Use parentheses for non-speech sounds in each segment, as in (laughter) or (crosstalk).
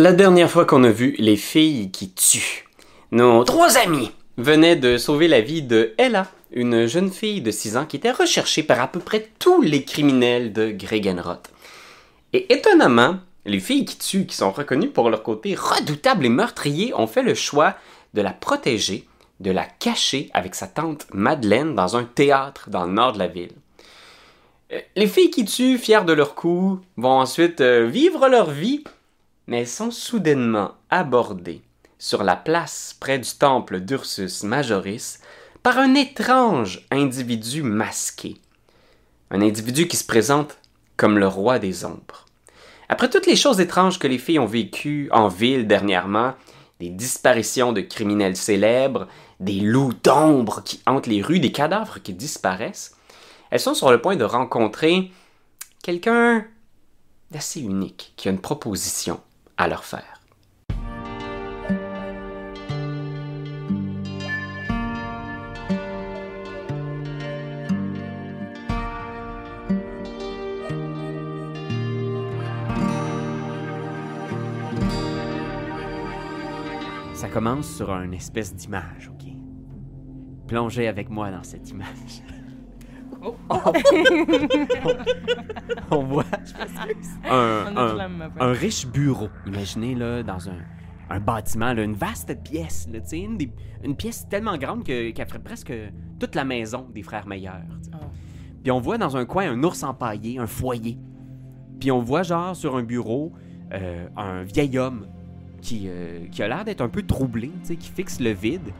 La dernière fois qu'on a vu les filles qui tuent, nos trois amis venaient de sauver la vie de Ella, une jeune fille de 6 ans qui était recherchée par à peu près tous les criminels de Gregenroth. Et étonnamment, les filles qui tuent, qui sont reconnues pour leur côté redoutable et meurtrier, ont fait le choix de la protéger, de la cacher avec sa tante Madeleine dans un théâtre dans le nord de la ville. Euh, Les filles qui tuent, fières de leur coup, vont ensuite euh, vivre leur vie, mais elles sont soudainement abordées sur la place près du temple d'Ursus Majoris par un étrange individu masqué. Un individu qui se présente comme le roi des ombres. Après toutes les choses étranges que les filles ont vécues en ville dernièrement, des disparitions de criminels célèbres, des loups d'ombre qui hantent les rues, des cadavres qui disparaissent, elles sont sur le point de rencontrer quelqu'un d'assez unique qui a une proposition à leur faire. Ça commence sur une espèce d'image, ok? Plongez avec moi dans cette image. (laughs) On voit (laughs) un, un- riche bureau. Imaginez là dans un, un bâtiment, là, une vaste pièce, là, tu sais, une, des- une pièce tellement grande que- qu'elle ferait presque toute la maison des frères Meilleurs. Oh. Puis on voit dans un coin un ours empaillé, un foyer. Puis on voit genre sur un bureau euh, un vieil homme qui, euh, qui a l'air d'être un peu troublé, tu sais, qui fixe le vide.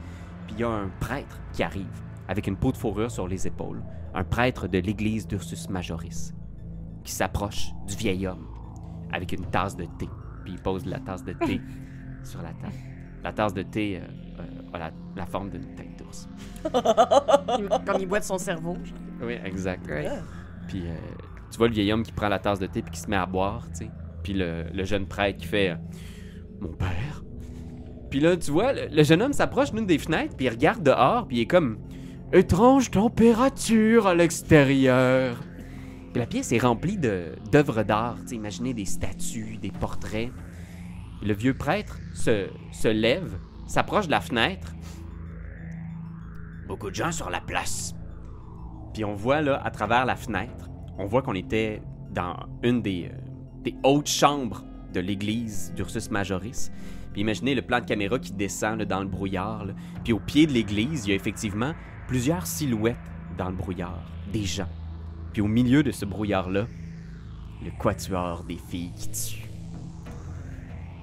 Puis il y a un prêtre qui arrive avec une peau de fourrure sur les épaules, un prêtre de l'église d'Ursus Majoris, qui s'approche du vieil homme avec une tasse de thé. Puis il pose la tasse de thé (laughs) sur la table. La tasse de thé euh, euh, a la, la forme d'une tête d'ours. Comme il boit de son cerveau. genre. Oui, exact. Puis euh, tu vois le vieil homme qui prend la tasse de thé puis qui se met à boire, tu sais. Puis le, le jeune prêtre qui fait euh, Mon père? Puis là, tu vois, le, le jeune homme s'approche d'une des fenêtres puis il regarde dehors puis il est comme Étrange température à l'extérieur. La pièce est remplie d'œuvres d'art. Imaginez des statues, des portraits. Le vieux prêtre se, se lève, s'approche de la fenêtre. Beaucoup de gens sur la place. Puis on voit là, à travers la fenêtre, on voit qu'on était dans une des, euh, des hautes chambres de l'église d'Ursus Majoris. Puis imaginez le plan de caméra qui descend dans le brouillard. Puis au pied de l'église, il y a effectivement plusieurs silhouettes dans le brouillard, des gens. Puis au milieu de ce brouillard-là, le quatuor des filles qui tuent.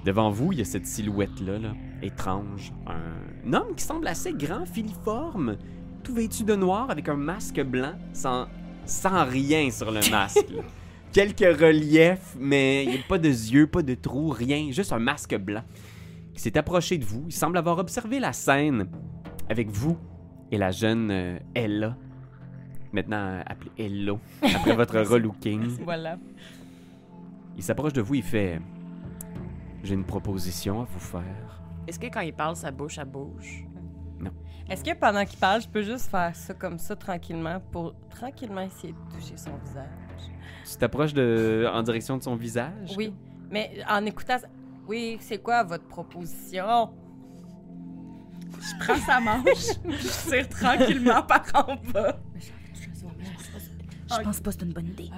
Devant vous, il y a cette silhouette-là, là, étrange. Un homme qui semble assez grand, filiforme, tout vêtu de noir avec un masque blanc, sans, sans rien sur le masque. (laughs) Quelques reliefs, mais il n'y a pas de yeux, pas de trous, rien, juste un masque blanc. Il s'est approché de vous. Il semble avoir observé la scène avec vous et la jeune euh, Ella. Maintenant appelée Hello, après votre (laughs) relooking. Voilà. Il s'approche de vous, il fait J'ai une proposition à vous faire. Est-ce que quand il parle, sa bouche, elle bouge? Est-ce que pendant qu'il parle, je peux juste faire ça comme ça tranquillement pour tranquillement essayer de toucher son visage? Tu t'approches de... en direction de son visage? Oui, mais en écoutant. Oui, c'est quoi votre proposition? Je prends sa manche, (laughs) je tire tranquillement par en bas. Je pense pas que c'est une bonne idée.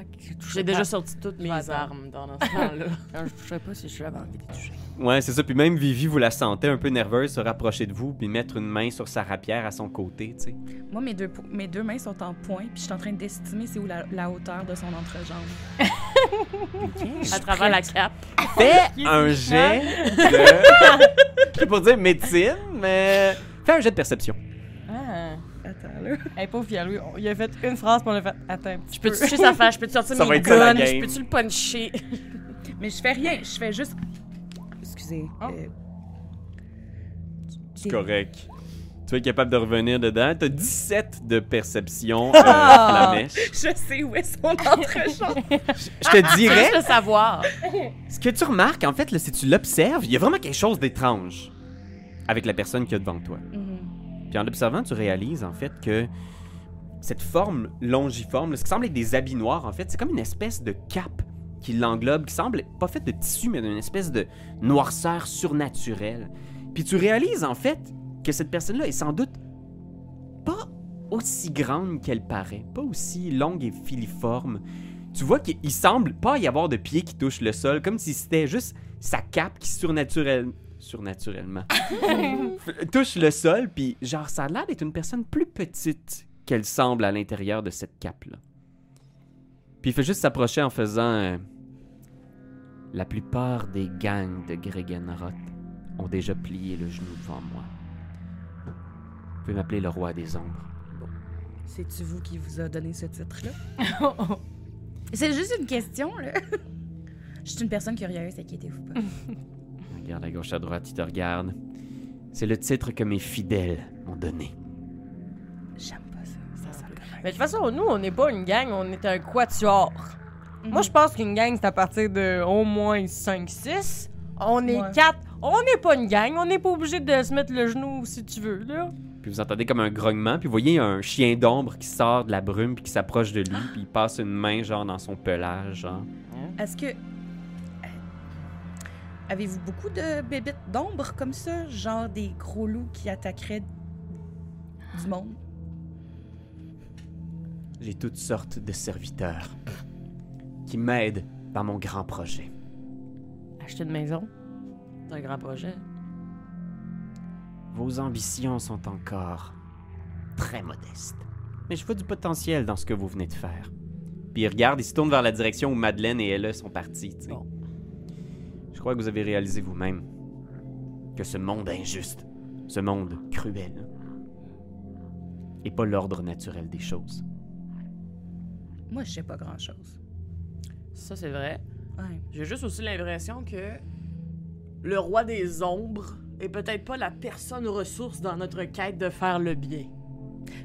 J'ai déjà sorti toutes mes armes dans ce temps-là. (laughs) Je sais pas si je l'avais envie de toucher. Ouais, c'est ça. Puis même Vivi, vous la sentez un peu nerveuse se rapprocher de vous, puis mettre une main sur sa rapière à son côté, tu sais. Moi, mes deux, po- mes deux mains sont en point, puis je suis en train d'estimer c'est où la, la hauteur de son entrejambe. (laughs) à travers la cape. Fais un jet (laughs) de. Je pour dire médecine, mais. Fais un jet de perception. Ah! Là. Hey, pauvre Pierre-Louis, on- il a fait une phrase, puis on a fait. Attends un petit Je peux peu. toucher sa face, je peux te sortir (laughs) Ça va mes être ça, la guns, je peux-tu le puncher? (laughs) Mais je fais rien, je fais juste. Excusez. Oh. euh, C'est correct. Tu es capable de revenir dedans. T'as 17 de perception, euh, Flamèche. (laughs) je sais où est son entrejambe. Je te dirais. Juste le savoir. Ce que tu remarques, en fait, là, si tu l'observes, il y a vraiment quelque chose d'étrange avec la personne qui est devant toi. Mhm. Puis en l'observant, tu réalises, en fait, que cette forme longiforme, ce qui semble être des habits noirs, en fait, c'est comme une espèce de cape qui l'englobe, qui semble pas faite de tissu, mais d'une espèce de noirceur surnaturelle. Puis tu réalises en fait que cette personne-là est sans doute pas aussi grande qu'elle paraît, pas aussi longue et filiforme. Tu vois qu'il semble pas y avoir de pieds qui touchent le sol, comme si c'était juste sa cape qui surnaturelle- surnaturellement (laughs) touche le sol, puis genre ça a l'air d'être une personne plus petite qu'elle semble à l'intérieur de cette cape-là. Puis il fait juste s'approcher en faisant... euh, La plupart des gangs de Gregenroth ont déjà plié le genou devant moi. Vous pouvez m'appeler le roi des ombres. C'est-tu vous qui vous a donné ce titre-là? (laughs) C'est juste une question, là. (laughs) Je suis une personne curieuse, inquiétez-vous pas. Regarde à gauche, à droite, il te regarde. C'est le titre que mes fidèles m'ont donné. J'aime pas ça. Ça sent le Mais de toute façon, nous, on n'est pas une gang, on est un quatuor. Moi, je pense qu'une gang, c'est à partir de au moins 5-6. On est Ouais. 4. On n'est pas une gang, on n'est pas obligé de se mettre le genou si tu veux, là. Puis vous entendez comme un grognement, puis vous voyez un chien d'ombre qui sort de la brume, puis qui s'approche de lui, puis il passe une main, genre, dans son pelage, genre. Est-ce que. Avez-vous beaucoup de bébites d'ombre comme ça? Genre des gros loups qui attaqueraient du monde? J'ai toutes sortes de serviteurs qui m'aident dans mon grand projet. Acheter une maison, c'est un grand projet. Vos ambitions sont encore très modestes. Mais je vois du potentiel dans ce que vous venez de faire. Puis il regarde, il se tourne vers la direction où Madeleine et Ella sont partis. tu sais. Bon. Je crois que vous avez réalisé vous-même que ce monde injuste, ce monde cruel, n'est pas l'ordre naturel des choses. Moi, je sais pas grand-chose. Ça, c'est vrai. Ouais. J'ai juste aussi l'impression que le roi des ombres est peut-être pas la personne ressource dans notre quête de faire le bien.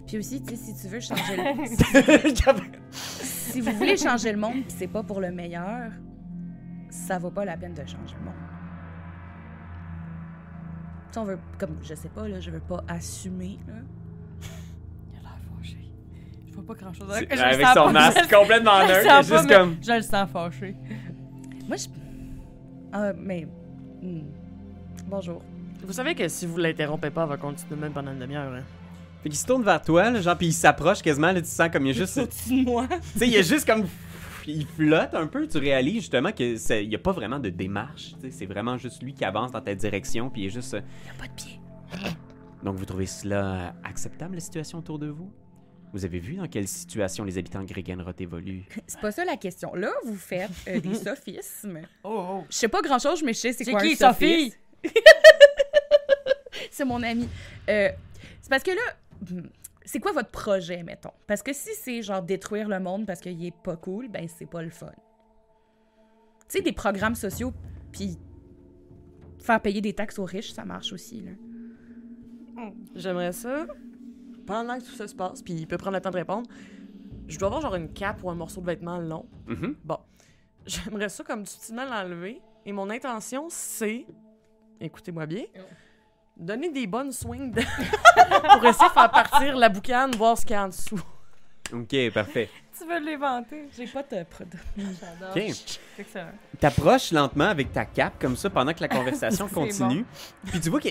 Puis aussi, tu sais, si tu veux (laughs) changer le... (laughs) si vous voulez changer le monde, c'est pas pour le meilleur, ça vaut pas la peine de changer le monde. Tu sais, on veut, comme, je sais pas, là, je veux pas assumer, là. (laughs) Il a l'air fâché. Je vois pas grand-chose. C'est- Je le Avec son pas, masque je complètement (laughs) neutre, pas, juste mais comme... Je le sens fâché. Moi, je... Ah, mais... hmm. Bonjour. Vous savez que si vous l'interrompez pas, elle va continuer même pendant une demi-heure. Hein? Fait qu'il se tourne vers toi, là, genre, puis il s'approche quasiment, là, tu sens comme il y a juste... Moi. Tu sais, il y a juste comme. Il flotte un peu, tu réalises justement qu'il n'y a pas vraiment de démarche. tu sais, C'est vraiment juste lui qui avance dans ta direction, puis il est juste. euh, Y a pas de pied. Donc vous trouvez cela acceptable, la situation autour de vous? Vous avez vu dans quelle situation les habitants de Gregenroth évoluent? C'est pas ça la question. Là, vous faites euh, des (laughs) sophismes. Oh, oh. Je sais pas grand-chose, mais je sais c'est C'est quoi qui, un sophisme. Sophie? (laughs) c'est mon ami. Euh, c'est parce que là, hmm, c'est quoi votre projet, mettons? Parce que si c'est genre détruire le monde parce qu'il est pas cool, ben c'est pas le fun. Tu sais, des programmes sociaux, puis faire payer des taxes aux riches, ça marche aussi, là. J'aimerais ça, pendant que tout ça se passe, puis il peut prendre le temps de répondre, je dois avoir genre une cape ou un morceau de vêtement long. Mhm. Bon, j'aimerais ça comme subtilement l'enlever. Et mon intention, c'est, écoutez-moi bien, donner des bonnes swings de- (laughs) pour essayer de faire partir la boucane, voir ce qu'il y a en dessous. Ok, parfait. Tu veux l'éventer? J'ai pas de prod. J'adore. Ok. C'est excellent. T'approches lentement avec ta cape comme ça pendant que la conversation (laughs) continue. Puis tu vois que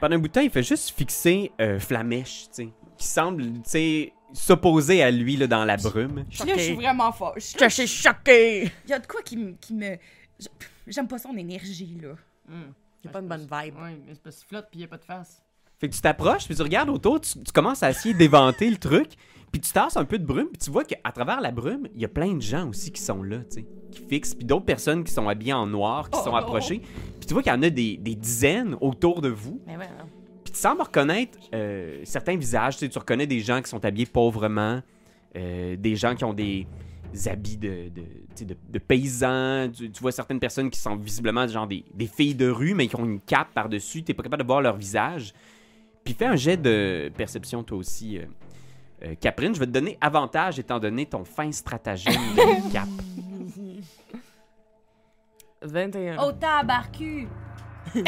pendant un bout de temps, il fait juste fixer euh, Flamèche, tu sais, qui semble, tu sais, s'opposer à lui là, dans la brume. Puis là, je suis vraiment fâche. Je suis choquée! Il y a de quoi qui me... Qui me... je- J'aime pas son énergie, là. Il a pas une bonne vibe. Ouais, mais c'est parce qu'il flotte puis il n'y a pas de face. Fait que tu t'approches, puis tu regardes autour, tu, tu commences à essayer d'éventer le truc, puis tu tasses un peu de brume, puis tu vois qu'à travers la brume, il y a plein de gens aussi qui sont là, tu sais, qui fixent, puis d'autres personnes qui sont habillées en noir, qui Oh sont non. approchées. Puis tu vois qu'il y en a des, des dizaines autour de vous, Mais ouais, puis tu sembles reconnaître euh, certains visages, tu sais, tu reconnais des gens qui sont habillés pauvrement, euh, des gens qui ont des habits de, de, paysans, tu, tu vois certaines personnes qui sont visiblement genre des, des filles de rue, mais qui ont une cape par-dessus, t'es pas capable de voir leur visage. Puis fais un jet de perception toi aussi, euh, euh, Caprine. Je vais te donner avantage étant donné ton fin stratagème de cap. 21. Oh, tabarcu! (laughs)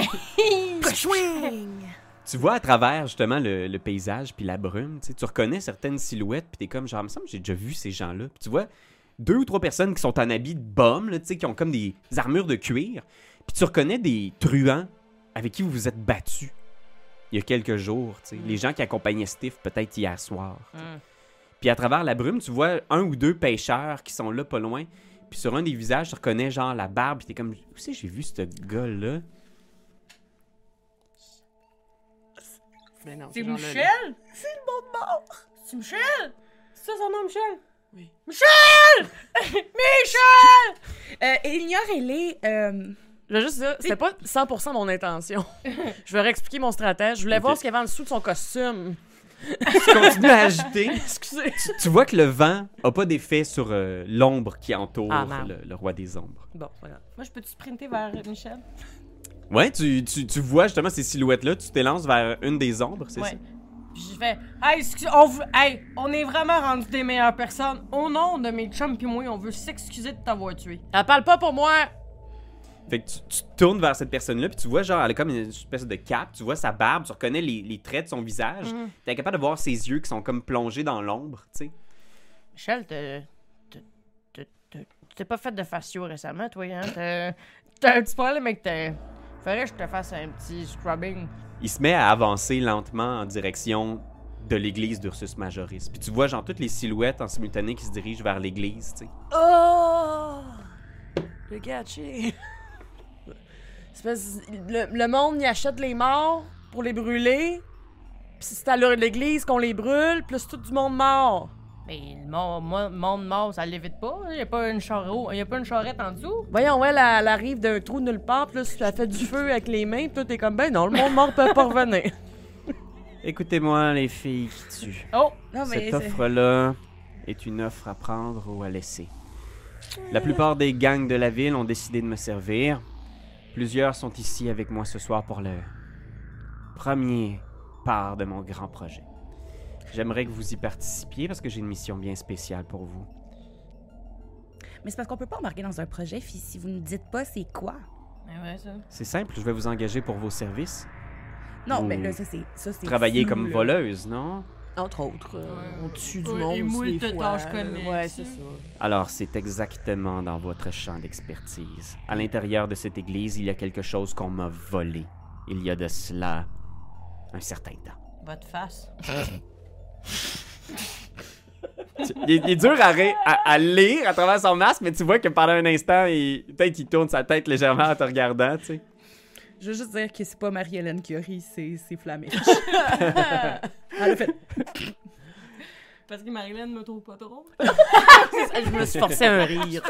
Tu vois à travers justement le, le paysage puis la brume, tu reconnais certaines silhouettes puis t'es comme genre, il me semble que j'ai déjà vu ces gens-là. Puis tu vois deux ou trois personnes qui sont en habit de là, sais, qui ont comme des armures de cuir. Puis tu reconnais des truands avec qui vous vous êtes battus il y a quelques jours, tu sais. Les gens qui accompagnaient Steve peut-être hier soir. Mm. Puis à travers la brume, tu vois un ou deux pêcheurs qui sont là pas loin. Puis sur un des visages, tu reconnais genre la barbe. Puis t'es comme, où c'est que j'ai vu ce gars-là? Non, C'est genre le- Michel? C'est Michel? C'est ça son nom, Michel? Oui. Michel! (laughs) Michel! Euh, Elignor, elle est. euh, Je veux juste dire, c'était pas 100% mon intention. (laughs) je vais réexpliquer mon stratège. Je voulais voir ce qu'il y avait en dessous de son costume. Tu continues à agiter. (laughs) Excusez. tu vois que le vent a pas d'effet sur euh, l'ombre qui entoure Ah, le roi des ombres. Bon, voilà. Moi, je peux-tu sprinter vers Michel? Ouais, tu, tu, tu vois justement ces silhouettes-là, tu t'élances vers une des ombres, c'est Ouais. ça? Puis je fais, hey, excuse- on, veut- hey, on est vraiment rendus des meilleures personnes. Au nom de mes chums pis moi, on veut s'excuser de t'avoir tué. Elle parle pas pour moi. Fait que tu, tu te tournes vers cette personne-là, puis tu vois, genre, elle a comme une espèce de cape, tu vois sa barbe, tu reconnais les, les traits de son visage. Mhm. T'es capable de voir ses yeux qui sont comme plongés dans l'ombre, tu sais. Michel, t'as- t'as- t'as- t'as- tu t'es pas fait de facio récemment, toi, hein? T'as t'as un petit problème avec tes... Faudrait que je te fasse un petit scrubbing. Il se met à avancer lentement en direction de l'église d'Ursus Majoris. Puis tu vois, genre, toutes les silhouettes en simultané qui se dirigent vers l'église, tu sais. Oh! Le gâché. (laughs) Le, le monde y achète les morts pour les brûler. Puis c'est à l'heure de l'église qu'on les brûle, plus tout du monde mort. Mais le monde, moi- monde mort, ça l'évite pas. Il y a pas une charrette, y a pas une charrette en dessous. Voyons, ouais, elle, elle arrive d'un trou de nulle part, plus elle fait du feu avec les mains, puis toi t'es comme, ben non, le monde mort peut pas revenir. (laughs) Écoutez-moi, les filles qui tuent. Oh! Non, mais. Cette offre-là est une offre à prendre ou à laisser. La plupart des gangs de la ville ont décidé de me servir. Plusieurs sont ici avec moi ce soir pour le premier part de mon grand projet. J'aimerais que vous y participiez parce que j'ai une mission bien spéciale pour vous. Mais c'est parce qu'on peut pas embarquer dans un projet si vous ne dites pas c'est quoi. Mais ouais, ça. C'est simple, je vais vous engager pour vos services. Non, Vous mais là, ça, c'est. Ça, c'est Travailler comme là. voleuse, non? Entre autres, euh, on tue du Ouais, monde et aussi des fois. tâches connexes. Ouais, c'est ça. Alors, c'est exactement dans votre champ d'expertise. À l'intérieur de cette église, il y a quelque chose qu'on m'a volé. Il y a de cela un certain temps. Votre face. (laughs) (laughs) Il est, il est dur à, ré- à- à lire à travers son masque, mais tu vois que pendant un instant, il- peut-être qu'il tourne sa tête légèrement en te regardant, tu sais. Je veux juste dire que c'est pas Marie-Hélène qui a ri, c'est c'est Flamish. (laughs) Elle a fait. Parce que Marilyn me trouve pas drôle. (laughs) Je me suis forcé à un rire.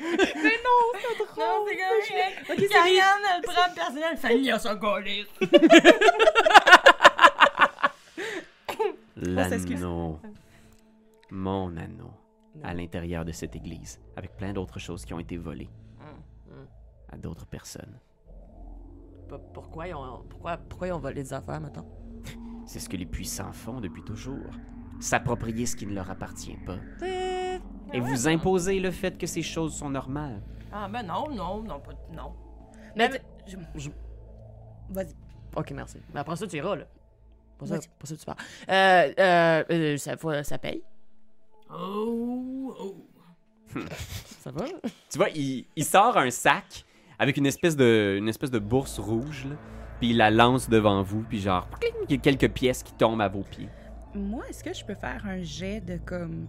Non, c'est correct. Ok, Karianne, elle prend le personnel, Fanny a son colis. L'anneau. Mon anneau. À l'intérieur de cette église. Avec plein d'autres choses qui ont été volées. À d'autres personnes. Pourquoi ils ont, pourquoi, pourquoi ils ont volé des affaires, maintenant? C'est ce que les puissants font depuis toujours. S'approprier ce qui ne leur appartient pas. Et vous imposer le fait que ces choses sont normales. Ah, ben non, non, non, pas, non. Mais. Mais- je- je- Vas-y. Ok, merci. Mais après ça, tu iras, là. Pas ça, pas ça que tu parles. Euh, euh, euh, ça, faut- ça paye? Oh, oh. Ça va? Tu vois, il, il sort un sac avec une espèce de, une espèce de bourse rouge, là, puis il la lance devant vous, puis genre, cling, il y a quelques pièces qui tombent à vos pieds. Moi, est-ce que je peux faire un jet de comme.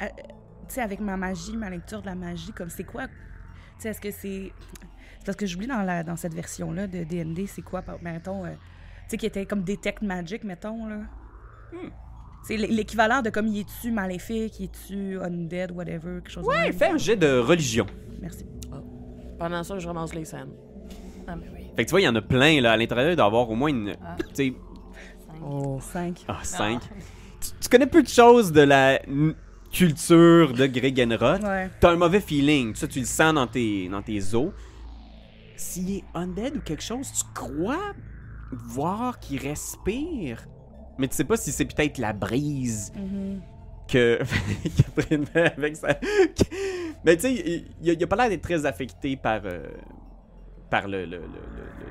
euh, tu sais, avec ma magie, ma lecture de la magie, comme c'est quoi? Tu sais, est-ce que c'est. C'est parce que j'oublie dans, la, dans cette version-là de DND, c'est quoi, par- mettons. euh, sais, qui était comme Detect Magic, mettons, là. C'est l- l'équivalent de comme, il est-tu maléfique, il est-tu undead, whatever, quelque chose Ouais, fais un jet de religion. Merci. Pendant ça, je ramasse les scènes. Ah, ben oui. Fait que tu vois, il y en a plein, là, à l'intérieur, d'avoir au moins une, Ah. tu sais, Oh. 5. ah, cinq. Tu, tu connais peu de choses de la culture de Gregenroth? Ouais. T'as un mauvais feeling, ça, tu le sens dans tes, dans tes os. S'il est undead ou quelque chose, tu crois voir qu'il respire. Mais tu sais pas si c'est peut-être la brise Mhm. que (laughs) Catherine fait avec sa. Mais tu sais, il, il a- pas l'air d'être très affecté par, euh, par le,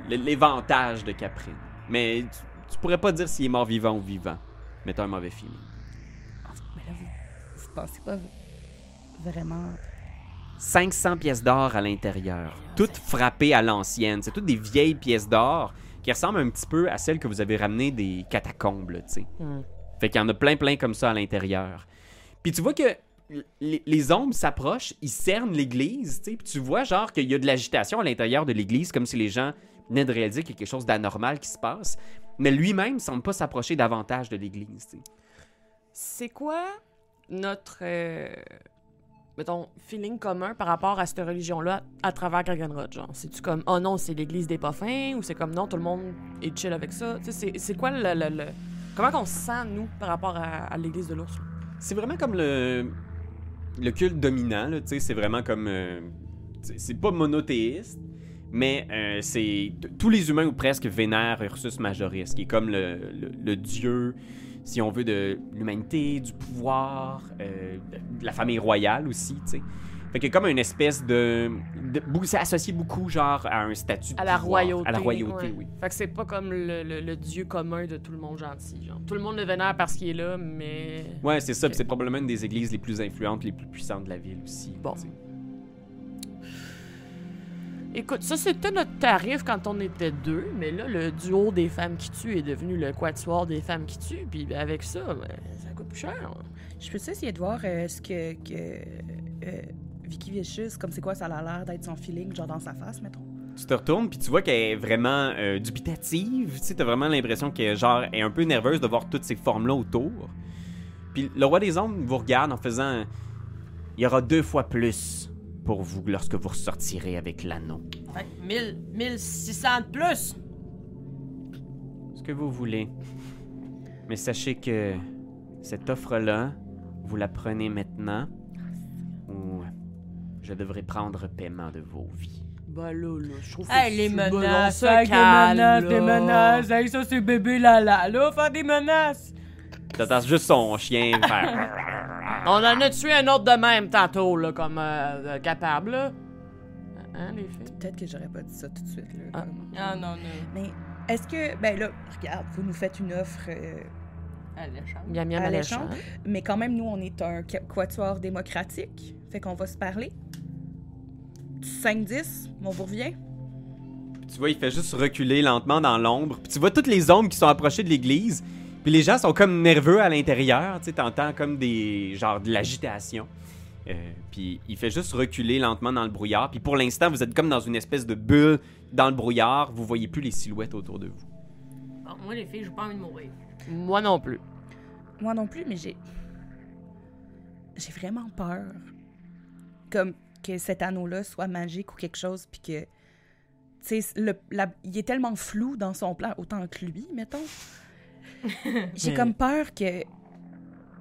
l'éventage de Caprine. Mais tu, tu pourrais pas dire s'il est mort vivant ou vivant. Mais t'as un mauvais feeling. Mais là, vous, vous pensez pas vraiment. 500 pièces d'or à l'intérieur, toutes frappées à l'ancienne. C'est toutes des vieilles pièces d'or qui ressemblent un petit peu à celles que vous avez ramenées des catacombes, là, tu sais. Hmm. Fait qu'il y en a plein, plein comme ça à l'intérieur. Puis tu vois que les, les ombres s'approchent, ils cernent l'église, tu sais. Puis tu vois, genre, qu'il y a de l'agitation à l'intérieur de l'église, comme si les gens venaient de réaliser qu'il y a quelque chose d'anormal qui se passe. Mais lui-même semble pas s'approcher davantage de l'église, tu sais. C'est quoi notre, euh, mettons, feeling commun par rapport à cette religion-là à travers Dragonrod, genre? C'est-tu comme, oh non, c'est l'église des pas fins, ou c'est comme, non, tout le monde est chill avec ça? Tu sais, c'est- quoi le, le- Comment qu'on se sent, nous, par rapport à, l'église de l'ours? C'est vraiment comme le, le culte dominant, tu sais, c'est vraiment comme... euh, c'est pas monothéiste, mais euh, c'est... Tous les humains ou presque vénèrent Ursus Majoris, qui est comme le- le dieu, si on veut, de l'humanité, du pouvoir, euh, de la famille royale aussi, tu sais. Fait que comme une espèce de... de c'est associé beaucoup, genre, à un statut de À la pouvoir, royauté. À la royauté, ouais. oui. Fait que c'est pas comme le, le- le dieu commun de tout le monde gentil, genre. Tout le monde le vénère parce qu'il est là, mais... Ouais, c'est ça, puis c'est probablement une des églises les plus influentes, les plus puissantes de la ville aussi. Bon. tu sais. Écoute, ça c'était notre tarif quand on était deux, mais là, le duo des femmes qui tuent est devenu le quatuor des femmes qui tuent, puis ben, avec ça, ben, ça coûte plus cher. Je peux essayer de voir euh, ce que, que euh, Vicky Vicious, comme c'est quoi ça a l'air d'être son feeling, genre dans sa face, mettons? Tu te retournes puis tu vois qu'elle est vraiment euh, dubitative. Tu sais, t'as vraiment l'impression qu'elle genre, est un peu nerveuse de voir toutes ces formes-là autour. Puis le roi des ombres vous regarde en faisant Il y aura deux fois plus pour vous lorsque vous ressortirez avec l'anneau. Fait que 1000, 1600 de plus. Ce que vous voulez. Mais sachez que cette offre-là, vous la prenez maintenant ou je devrais prendre paiement de vos vies. Ben là, là, je trouve Hey, que les menaces, hey, des calme, menaces, là. des menaces. Hey, ça, c'est bébé là-là, là, faire des menaces. T'entends juste son chien faire. On en a tué un autre de même tantôt, là, comme euh, euh, capable, là. Hein, les filles? Peut-être que j'aurais pas dit ça tout de suite, là. Ah. comme- Ah non, non. Mais est-ce que, ben là, regarde, vous nous faites une offre, euh. Miam, miam, Alléchant. alléchant. mais quand même, nous, on est un qu- quatuor démocratique, fait qu'on va se parler. 5-10, on vous revient? Tu vois, il fait juste reculer lentement dans l'ombre. Puis tu vois toutes les ombres qui sont approchées de l'église. Puis les gens sont comme nerveux à l'intérieur. Tu sais, t'entends comme des. genre de l'agitation. Euh, puis il fait juste reculer lentement dans le brouillard. Puis pour l'instant, vous êtes comme dans une espèce de bulle dans le brouillard. Vous voyez plus les silhouettes autour de vous. Bon, moi, les filles, j'ai pas envie de mourir. Moi non plus. Moi non plus, mais j'ai. J'ai vraiment peur. Comme que cet anneau-là soit magique ou quelque chose, puis que. Tu sais, il est tellement flou dans son plan, autant que lui, mettons. (laughs) J'ai Mais- comme peur que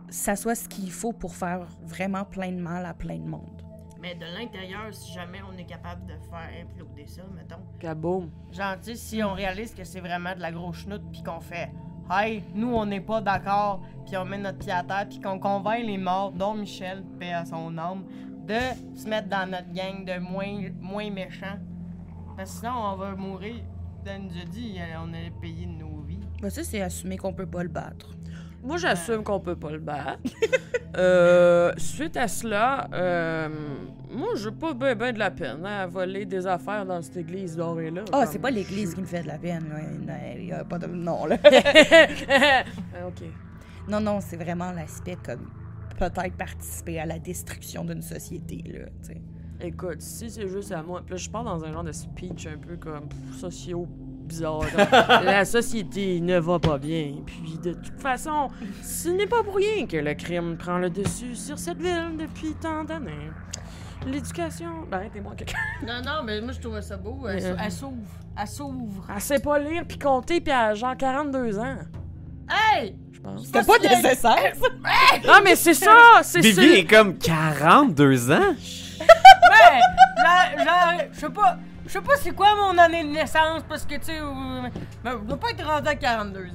ça soit ce qu'il faut pour faire vraiment plein de mal à plein de monde. Mais de l'intérieur, si jamais on est capable de faire imploser ça, mettons. Kaboom. Genre, tu sais, si on réalise que c'est vraiment de la grosse chenoute, puis qu'on fait Hey, nous, on n'est pas d'accord, puis on met notre pied à terre, puis qu'on convainc les morts, dont Michel, paix à son âme, de se mettre dans notre gang de moins, moins méchants. Parce que sinon, on va mourir. Dan nous a dit, on allait payer de nos Ben, ça, c'est assumer qu'on peut pas le battre. Moi, j'assume qu'on peut pas le battre. (laughs) Euh, suite à cela, euh, moi, j'ai pas ben, ben de la peine hein, à voler des affaires dans cette église dorée-là. Ah, comme- c'est pas l'Église qui me fait de la peine, là. Il y a pas de... Non, là. Ah, (laughs) ok. Non, non, c'est vraiment l'aspect comme peut-être participer à la destruction d'une société, là, tu sais. Écoute, si c'est juste à moi, puis là, je parle dans un genre de speech un peu comme pff, socio bizarre. (laughs) la société ne va pas bien. Puis de toute façon, ce n'est pas pour rien que le crime prend le dessus sur cette ville depuis tant d'années. L'éducation. Ben, arrêtez-moi quelqu'un. Non, non, mais moi, je trouvais ça beau. Elle, Euh. elle s'ouvre. Elle s'ouvre. Elle sait pas lire puis compter puis elle a genre 42 ans. Hey! Je pense. C'était pas nécessaire! Non, mais c'est ça! C'est ça! est comme 42 ans? Ben, là, je sais pas. Je sais pas c'est quoi mon année de naissance parce que tu sais, euh, ben, je dois pas être rendu à 42 ans.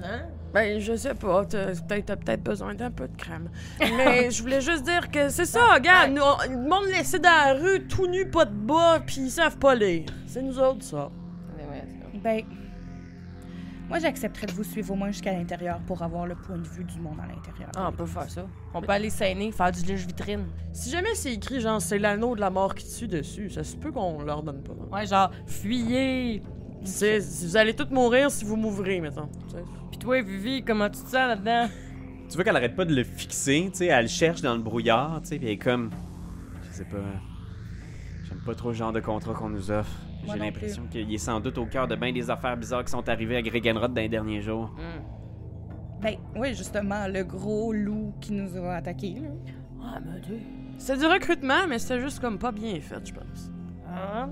Ben, je sais pas. T'as peut-être peut-être besoin d'un peu de crème. Mais (laughs) je voulais juste dire que c'est ça, regarde. Nous, on- le monde laissé dans la rue, tout nu, pas de bas, puis ils savent pas lire. C'est nous autres, ça. Mais ouais, c'est Ben, Moi, j'accepterais de vous suivre au moins jusqu'à l'intérieur pour avoir le point de vue du monde à l'intérieur. Ah, on peut faire ça. On peut aller saigner, faire du lèche-vitrine. Si jamais c'est écrit, genre, c'est l'anneau de la mort qui tue dessus, ça se peut qu'on leur donne pas. Ouais, genre, fuyez! C'est- Vous allez tous mourir si vous m'ouvrez, mettons. Tu sais. Pis toi, Vivi, comment tu te sens là-dedans? Tu vois qu'elle arrête pas de le fixer, tu sais, elle le cherche dans le brouillard, tu sais, puis elle est comme. Je sais pas. J'aime pas trop le genre de contrat qu'on nous offre. J'ai l'impression qu'il est sans doute au cœur de bien des affaires bizarres qui sont arrivées à Gregenrod dans les derniers jours. Ben, oui, justement, le gros loup qui nous a attaqués, là. Ah, mon dieu. C'est du recrutement, mais c'était juste comme pas bien fait, je pense. Hein?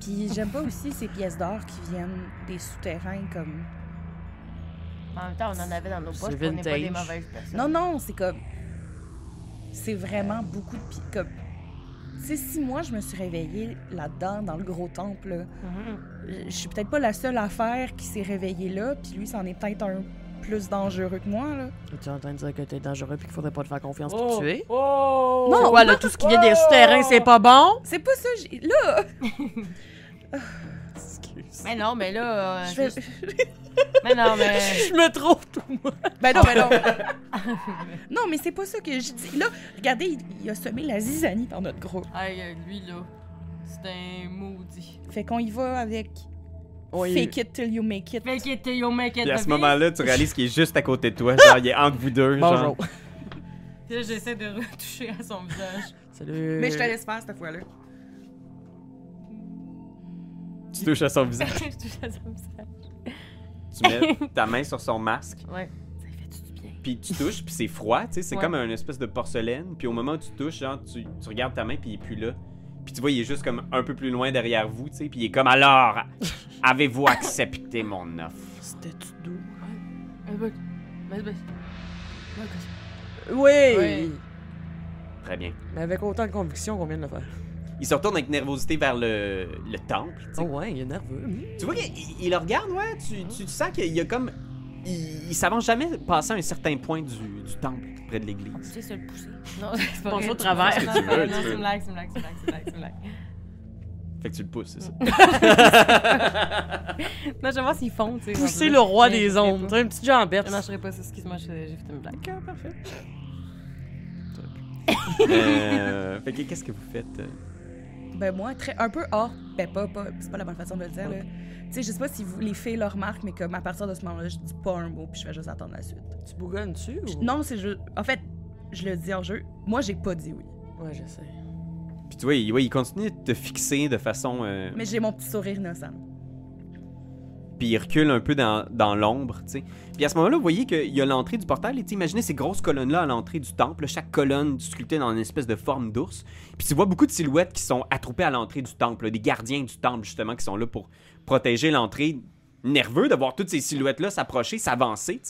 Puis j'aime pas aussi ces pièces d'or qui viennent des souterrains comme. En même temps, on en avait dans nos poches, on n'est pas des vintage. mauvaises personnes. Non, non, c'est comme. C'est vraiment beaucoup de. Comme. Tu sais, si moi je me suis réveillée là-dedans, dans le gros temple, là, Mhm. je suis peut-être pas la seule affaire qui s'est réveillée là, puis lui, c'en est peut-être un plus dangereux que moi, là. Tu es en train de dire que t'es dangereux puis qu'il faudrait pas te faire confiance Oh! pour te tuer? Oh! Non, quoi, là, tout ce qui vient des souterrains, c'est pas bon? C'est pas ça, j'ai. Là! (laughs) Excuse. Mais non, mais là. euh, Je fais. (laughs) Mais non, mais. (laughs) Je me trompe, tout moi. Ben non, ben non. (laughs) non, mais c'est pas ça que je dis. Là, regardez, il, il a semé la zizanie dans notre groupe. Hey, euh, lui, là. C'est un maudit. Fait qu'on y va avec Oui. Fake it till you make it. Make it, you make it. Puis à ce moment-là, tu réalises qu'il est juste à côté de toi, (laughs) genre il est entre vous deux, genre. Bonjour. Puis là, j'essaie de retoucher à son visage. Salut. Mais je te laisse faire cette fois-là. Tu touches à son visage, je touche à son visage. Tu mets (laughs) ta main sur son masque, Ouais. Ça fait du bien. puis tu touches, puis c'est froid, tu sais, c'est Ouais. comme une espèce de porcelaine, puis au moment où tu touches, genre, tu, tu regardes ta main, puis il est plus là. Puis tu vois, il est juste comme un peu plus loin derrière vous, tu sais, puis il est comme alors, (laughs) avez-vous accepté mon offre? C'était-tu doux? Oui! Oui. Très bien. Mais avec autant de conviction qu'on vient de le faire. Il se retourne avec nervosité vers le, le temple, tu sais. Oh ouais, il est nerveux. Tu vois qu'il il- il le regarde, ouais, tu, tu sens qu'il y a comme... Il, il s'avance jamais passer à un certain point du, du temple, près de l'église. Tu sais se le pousser. (laughs) Non, c'est pas au travers. Non, tu veux, non, tu c'est une blague, c'est une blague, c'est une blague, c'est une blague. Fait que tu le pousses, c'est ça. (laughs) Non, je vais voir s'ils font, tu sais. Pousser le roi Mais je des pas. T'as une petite jambette. Je marcherai pas ça, excuse-moi, j'ai j'ai fait une blague. Ok, parfait. euh, fait que qu'est-ce que vous faites euh? Ben moi, très, un peu hors. Ben pas, pas c'est pas la bonne façon de le dire, là. Tu sais, je sais pas si vous, les filles le remarquent, mais comme à partir de ce moment-là, je dis pas un mot, puis je fais juste attendre la suite. Tu bougonnes dessus ou... Non, c'est juste. En fait, je le dis en jeu. Moi, j'ai pas dit oui. Ouais, je sais. Puis tu vois, il, ouais, il continue de te fixer de façon... euh, Mais j'ai mon petit sourire innocent. Puis il un peu dans, dans l'ombre, tu sais. Puis à ce moment-là, vous voyez qu'il y a l'entrée du portail, et imaginez ces grosses colonnes-là à l'entrée du temple, chaque colonne sculptée dans une espèce de forme d'ours. Puis tu vois beaucoup de silhouettes qui sont attroupées à l'entrée du temple, des gardiens du temple, justement, qui sont là pour protéger l'entrée. Nerveux de voir toutes ces silhouettes-là s'approcher, s'avancer.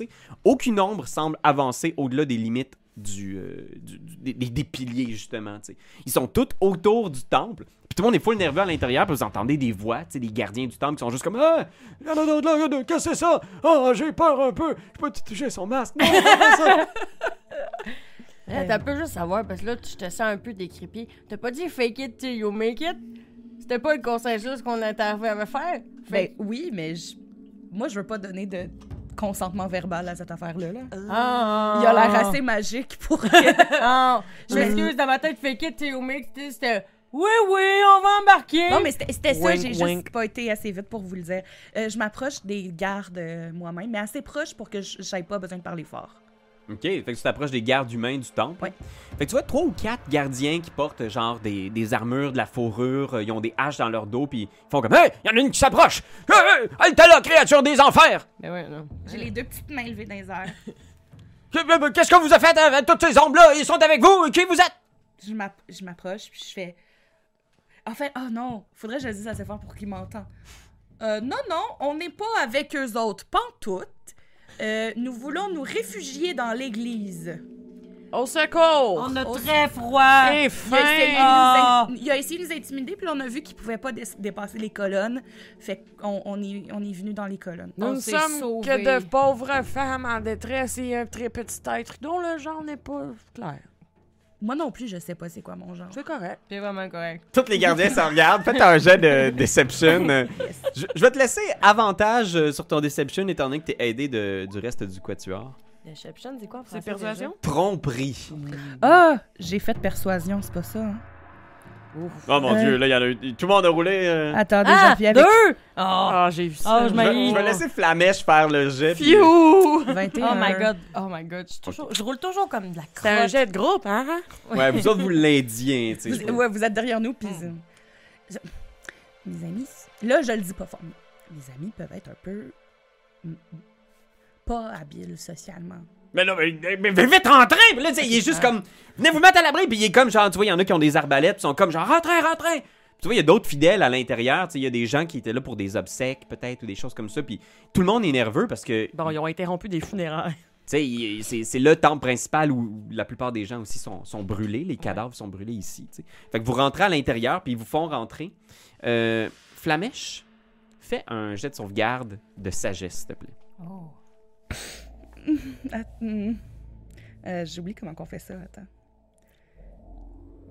Aucune ombre semble avancer au-delà des limites du, euh, du- du- des, des- piliers, justement. Ils sont tous autour du temple. Puis tout le monde est full nerveux à l'intérieur, puis vous entendez des voix, des gardiens du temple qui sont juste comme Ah, il y en a d'autres là, regarde, qu'est-ce que c'est ça? Ah, j'ai peur un peu, je peux te toucher son masque. Non, pas ça. (laughs) T'as peu juste savoir, parce que là, tu te sens un peu décrépit. T'as pas dit fake it till you make it? C'était pas le consensus qu'on était arrivé à faire? Ben oui, mais je- moi, je veux pas donner de consentement verbal à cette affaire-là. Là. Ah, Il a l'air assez magique pour que... (laughs) Ah, je m'excuse, dans ma tête, fake it till make it, c'était oui, oui, on va embarquer. Non, mais c'était ça, j'ai juste pas été assez vite pour vous le dire. Euh, je m'approche des gardes euh, moi-même, mais assez proche pour que je- j'aie pas besoin de parler fort. Ok, fait que tu t'approches des gardes humains du temple. Ouais. Fait que tu vois trois ou quatre gardiens qui portent genre des, des armures, de la fourrure, euh, ils ont des haches dans leur dos, puis ils font comme Hey, y en a une qui s'approche! Hey, hey, elle t'a là, créature des enfers! Mais ouais, non. J'ai les deux petites mains levées dans les airs. (laughs) Que- Qu'est-ce que vous a fait avec toutes ces ombres-là? Ils sont avec vous? Qui vous êtes? Je m'app- je m'approche, puis je fais... En fait, oh non, faudrait que je le dise assez fort pour qu'ils m'entendent. Euh, non, non, on n'est pas avec eux autres, pantoute. Euh, nous voulons nous réfugier dans l'église. Au secours! On a Oh, très froid. Et Il a, essayé de nous in- il a essayé de nous intimider, puis on a vu qu'il pouvait pas dé- dépasser les colonnes. Fait qu'on on est, on est venu dans les colonnes. Nous ne sommes sauvés. que de pauvres femmes en détresse et un très petit être dont le genre n'est pas clair. Moi non plus, je sais pas c'est quoi mon genre. C'est correct. C'est vraiment correct. Tous les gardiens s'en regardent. Faites un jet de Deception. Je, je vais te laisser avantage euh, sur ton Deception étant donné que t'es aidé de- du reste du quatuor. Deception, c'est quoi en C'est persuasion? Tromperie. Ah, j'ai fait persuasion, c'est pas ça. hein. Oh mon Euh. dieu, là, il y en a eu. Tout le monde a roulé. euh. Attendez, déjà? Ah, j'appuie avec deux! Oh, Ah, j'ai vu ça. Ah, je Je m'en- vais, je vais laisser Flamèche faire le jet. puis- Fiou! 21. oh my god, oh my god, je, suis toujours- je roule toujours comme de la C'est un crotte. jet de groupe, hein? Ouais, vous autres, vous l'indiez. tu sais, je Vous, ouais, vous êtes derrière nous, puis... Mm. euh, je- Mes amis, là, je le dis pas fort, mais mes amis peuvent être un peu... mm, pas habiles socialement. Mais non, mais, mais, mais vite rentrer! Puis là, tu sais, il est juste comme. Venez vous mettre à l'abri! Puis il est comme, genre, tu vois, il y en a qui ont des arbalètes, puis ils sont comme, genre, rentrez, rentrez! Puis tu vois, il y a d'autres fidèles à l'intérieur, tu sais, il y a des gens qui étaient là pour des obsèques, peut-être, ou des choses comme ça. Puis tout le monde est nerveux parce que, tu Bon, ils ont interrompu des funérailles. sais, il- c'est c'est le temple principal où la plupart des gens aussi sont, sont brûlés, les cadavres sont brûlés ici, tu sais. Fait que vous rentrez à l'intérieur, puis ils vous font rentrer. Euh, Flamèche, fais un jet de sauvegarde de sagesse, s'il te plaît. Oh. (laughs) Hmm. Euh, J'oublie comment on fait ça, attends.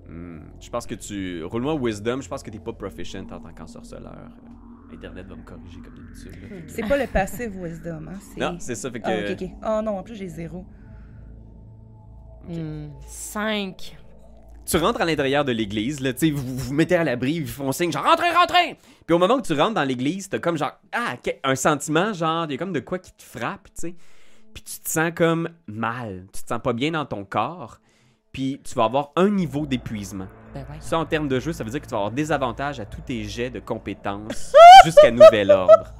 Hmm, je pense que tu. Roule-moi Wisdom, je pense que t'es pas proficient en tant qu'ensorceleur. Euh, Internet va me corriger comme d'habitude. là. C'est pas le passive wisdom, hein? c'est- Non, c'est ça, fait que. Ah, ok, ok. Oh non, en plus, j'ai zéro. Hmm, Cinq. Tu rentres à l'intérieur de l'église, là, tu sais, vous vous mettez à l'abri, ils font signe, genre, rentrez, rentrez! Puis au moment où tu rentres dans l'église, t'as comme genre, ah, que- un sentiment, genre, il y a comme de quoi qui te frappe, tu sais. Puis tu te sens comme mal, tu te sens pas bien dans ton corps, puis tu vas avoir un niveau d'épuisement. Ben ouais. Ça, en termes de jeu, ça veut dire que tu vas avoir des avantages à tous tes jets de compétences (laughs) jusqu'à nouvel ordre.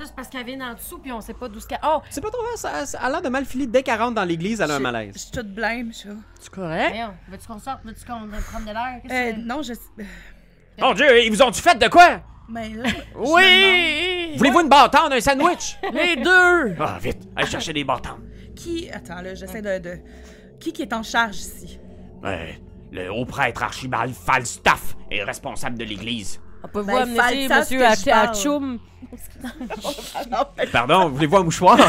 Ça, c'est parce qu'elle vient en dessous, puis on sait pas d'où ce qu'elle. Oh! C'est pas trop vrai, ça, ça a l'air de mal filer. Dès qu'elle rentre dans l'église, elle a un malaise. Je suis toute blême, ça. C'est correct? Veux-tu qu'on sorte? Veux-tu qu'on prenne de l'air? Euh, non, je... Mon Dieu, ils vous ont-tu fait de quoi? Mais là, Oui! Voulez-vous une bâtonne, un sandwich? Les deux! Ah, vite, allez chercher des bâtons. qui... Attends, là, j'essaie de, de... Qui qui est en charge ici? Le haut prêtre Archibald Falstaff est responsable de l'église. On peut Ben, vous amener monsieur parle. Hachoum? (laughs) Pardon, voulez-vous un mouchoir? (laughs)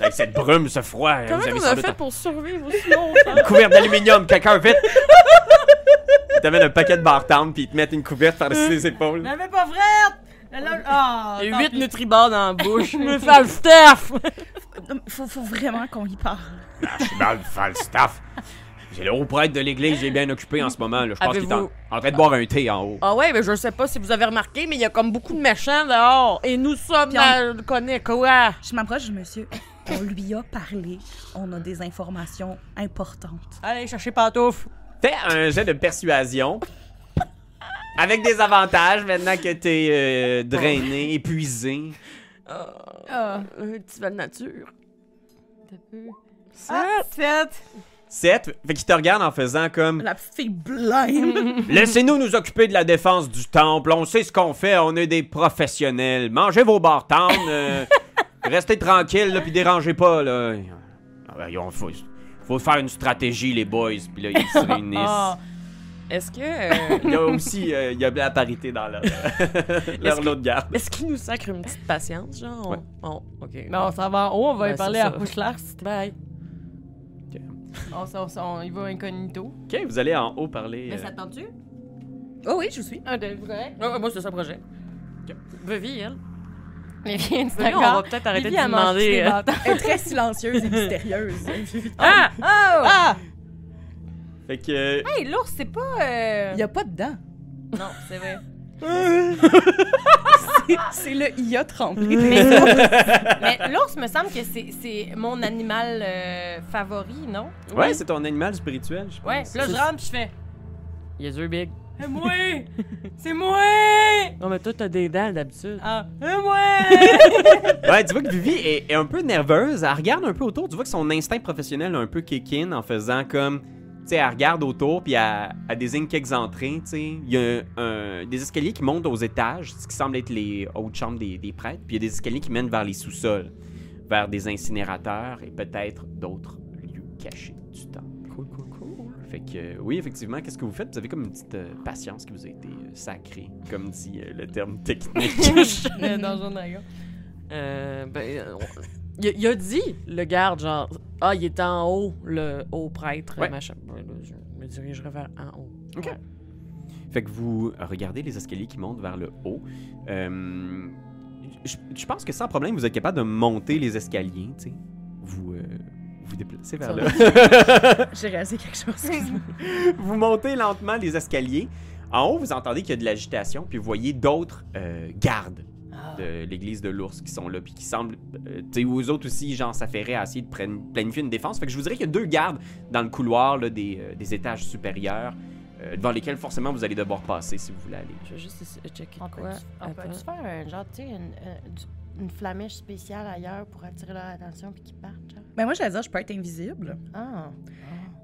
Avec cette brume, ce froid, Comment vous avez on a fait pour survivre aussi longtemps? une couverte d'aluminium, quelqu'un vite! (laughs) T'amènent un paquet de bartendres puis ils te mettent une couverte par-dessus les (laughs) épaules. L'avais pas y a tant 8 pis. Nutribars dans la bouche. (laughs) Me Falstaff! Faut, faut vraiment qu'on y parle. Archibald Falstaff. C'est le haut prêtre de l'église, j'ai bien occupé en ce moment. Là. Je pense qu'il est en, train de boire un thé en haut. Ah ouais, mais je sais pas si vous avez remarqué, mais il y a comme beaucoup de méchants dehors. Et nous sommes on- dans le connaît quoi? Je m'approche du monsieur. On lui a parlé. On a des informations importantes. Allez, chercher pantoufle. Fais un jet de persuasion. Avec des avantages maintenant que t'es euh, drainé, épuisé. Ah. Un petit val de nature. Ah, sept. 7. Fait qu'il te regarde en faisant comme La petite fille blême. (laughs) Laissez-nous nous occuper de la défense du temple. On sait ce qu'on fait. On est des professionnels. Mangez vos bartendes. euh, (laughs) restez tranquilles, là, puis dérangez pas, là. Ah ben, il faut, faut faire une stratégie, les boys. Puis là, ils se réunissent. Ah. Est-ce que. euh, Il y a aussi euh, il y a de la parité dans leur, (laughs) leur lot de garde. Est-ce qu'il nous sacre une petite patience, genre? Ouais. On... on- ok. Non, on s'en va en haut, on va Ben, y parler à ça. Pouchlars. Bye. On, s'en- on, s'en- on y va incognito. Ok, vous allez en haut parler. Mais euh, ça te tente-tu? Oh oui, je vous suis. Un, deux, vous correct? Ah, moi, c'est ça le projet. Vivi, elle. Mais viens, tu Vivi, on va peut-être arrêter de lui demander. euh, Elle est très silencieuse et mystérieuse. (laughs) Ah! Oh! Ah! Fait que. euh, Hey, l'ours, c'est pas. euh, Il y a pas de dents. Non, c'est vrai. (laughs) C'est- le IA trempé. (laughs) Mais l'ours, me semble que c'est- c'est mon animal euh, favori, non? Ouais, c'est ton animal spirituel, je pense. Ouais, là, je rentre, je fais. Il a les yeux big. C'est moi! C'est moi! Non, mais toi, t'as des dents d'habitude. Ah, c'est moi! (laughs) Ouais, tu vois que Vivi est, est un peu nerveuse. Elle regarde un peu autour. Tu vois que son instinct professionnel a un peu kick in en faisant comme. Tu sais, elle regarde autour puis elle, elle désigne quelques entrées. Tu sais, il y a un- des escaliers qui montent aux étages, ce qui semble être les hautes chambres des, des prêtres. Puis il y a des escaliers qui mènent vers les sous-sols, vers des incinérateurs et peut-être d'autres lieux cachés du temps. Fait que, euh, oui, effectivement, qu'est-ce que vous faites? Vous avez comme une petite euh, patience qui vous a été euh, sacrée, comme dit le terme technique. (laughs) (laughs) Donjon dragon. Euh, ben, Il, a- il a dit, le garde, genre, ah, il est en haut, le haut prêtre, Ouais. machin. Ouais, là, je me dirigerai vers en haut. Ok. Fait que vous regardez les escaliers qui montent vers le haut. Euh, je, je pense que sans problème, vous êtes capable de monter les escaliers, tu sais. Vous euh, vous déplacez vers Ça là. (laughs) J'ai réalisé quelque chose. vous montez lentement les escaliers. En haut, vous entendez qu'il y a de l'agitation, puis vous voyez d'autres euh, gardes Ah. de l'église de l'ours qui sont là, puis qui semblent, euh, tu sais, aux autres aussi, genre, s'affairer à essayer de planifier une défense. Fait que je vous dirais qu'il y a deux gardes dans le couloir là, des, euh, des étages supérieurs, euh, devant lesquels forcément vous allez devoir passer si vous voulez aller. Je vais juste essayer de checker On quoi. peut-tu on peut-tu faire un genre, tu sais, une, flamèche spéciale ailleurs pour attirer leur attention puis qu'ils partent, genre? Ben moi, j'allais dire, je peux être invisible. Ah.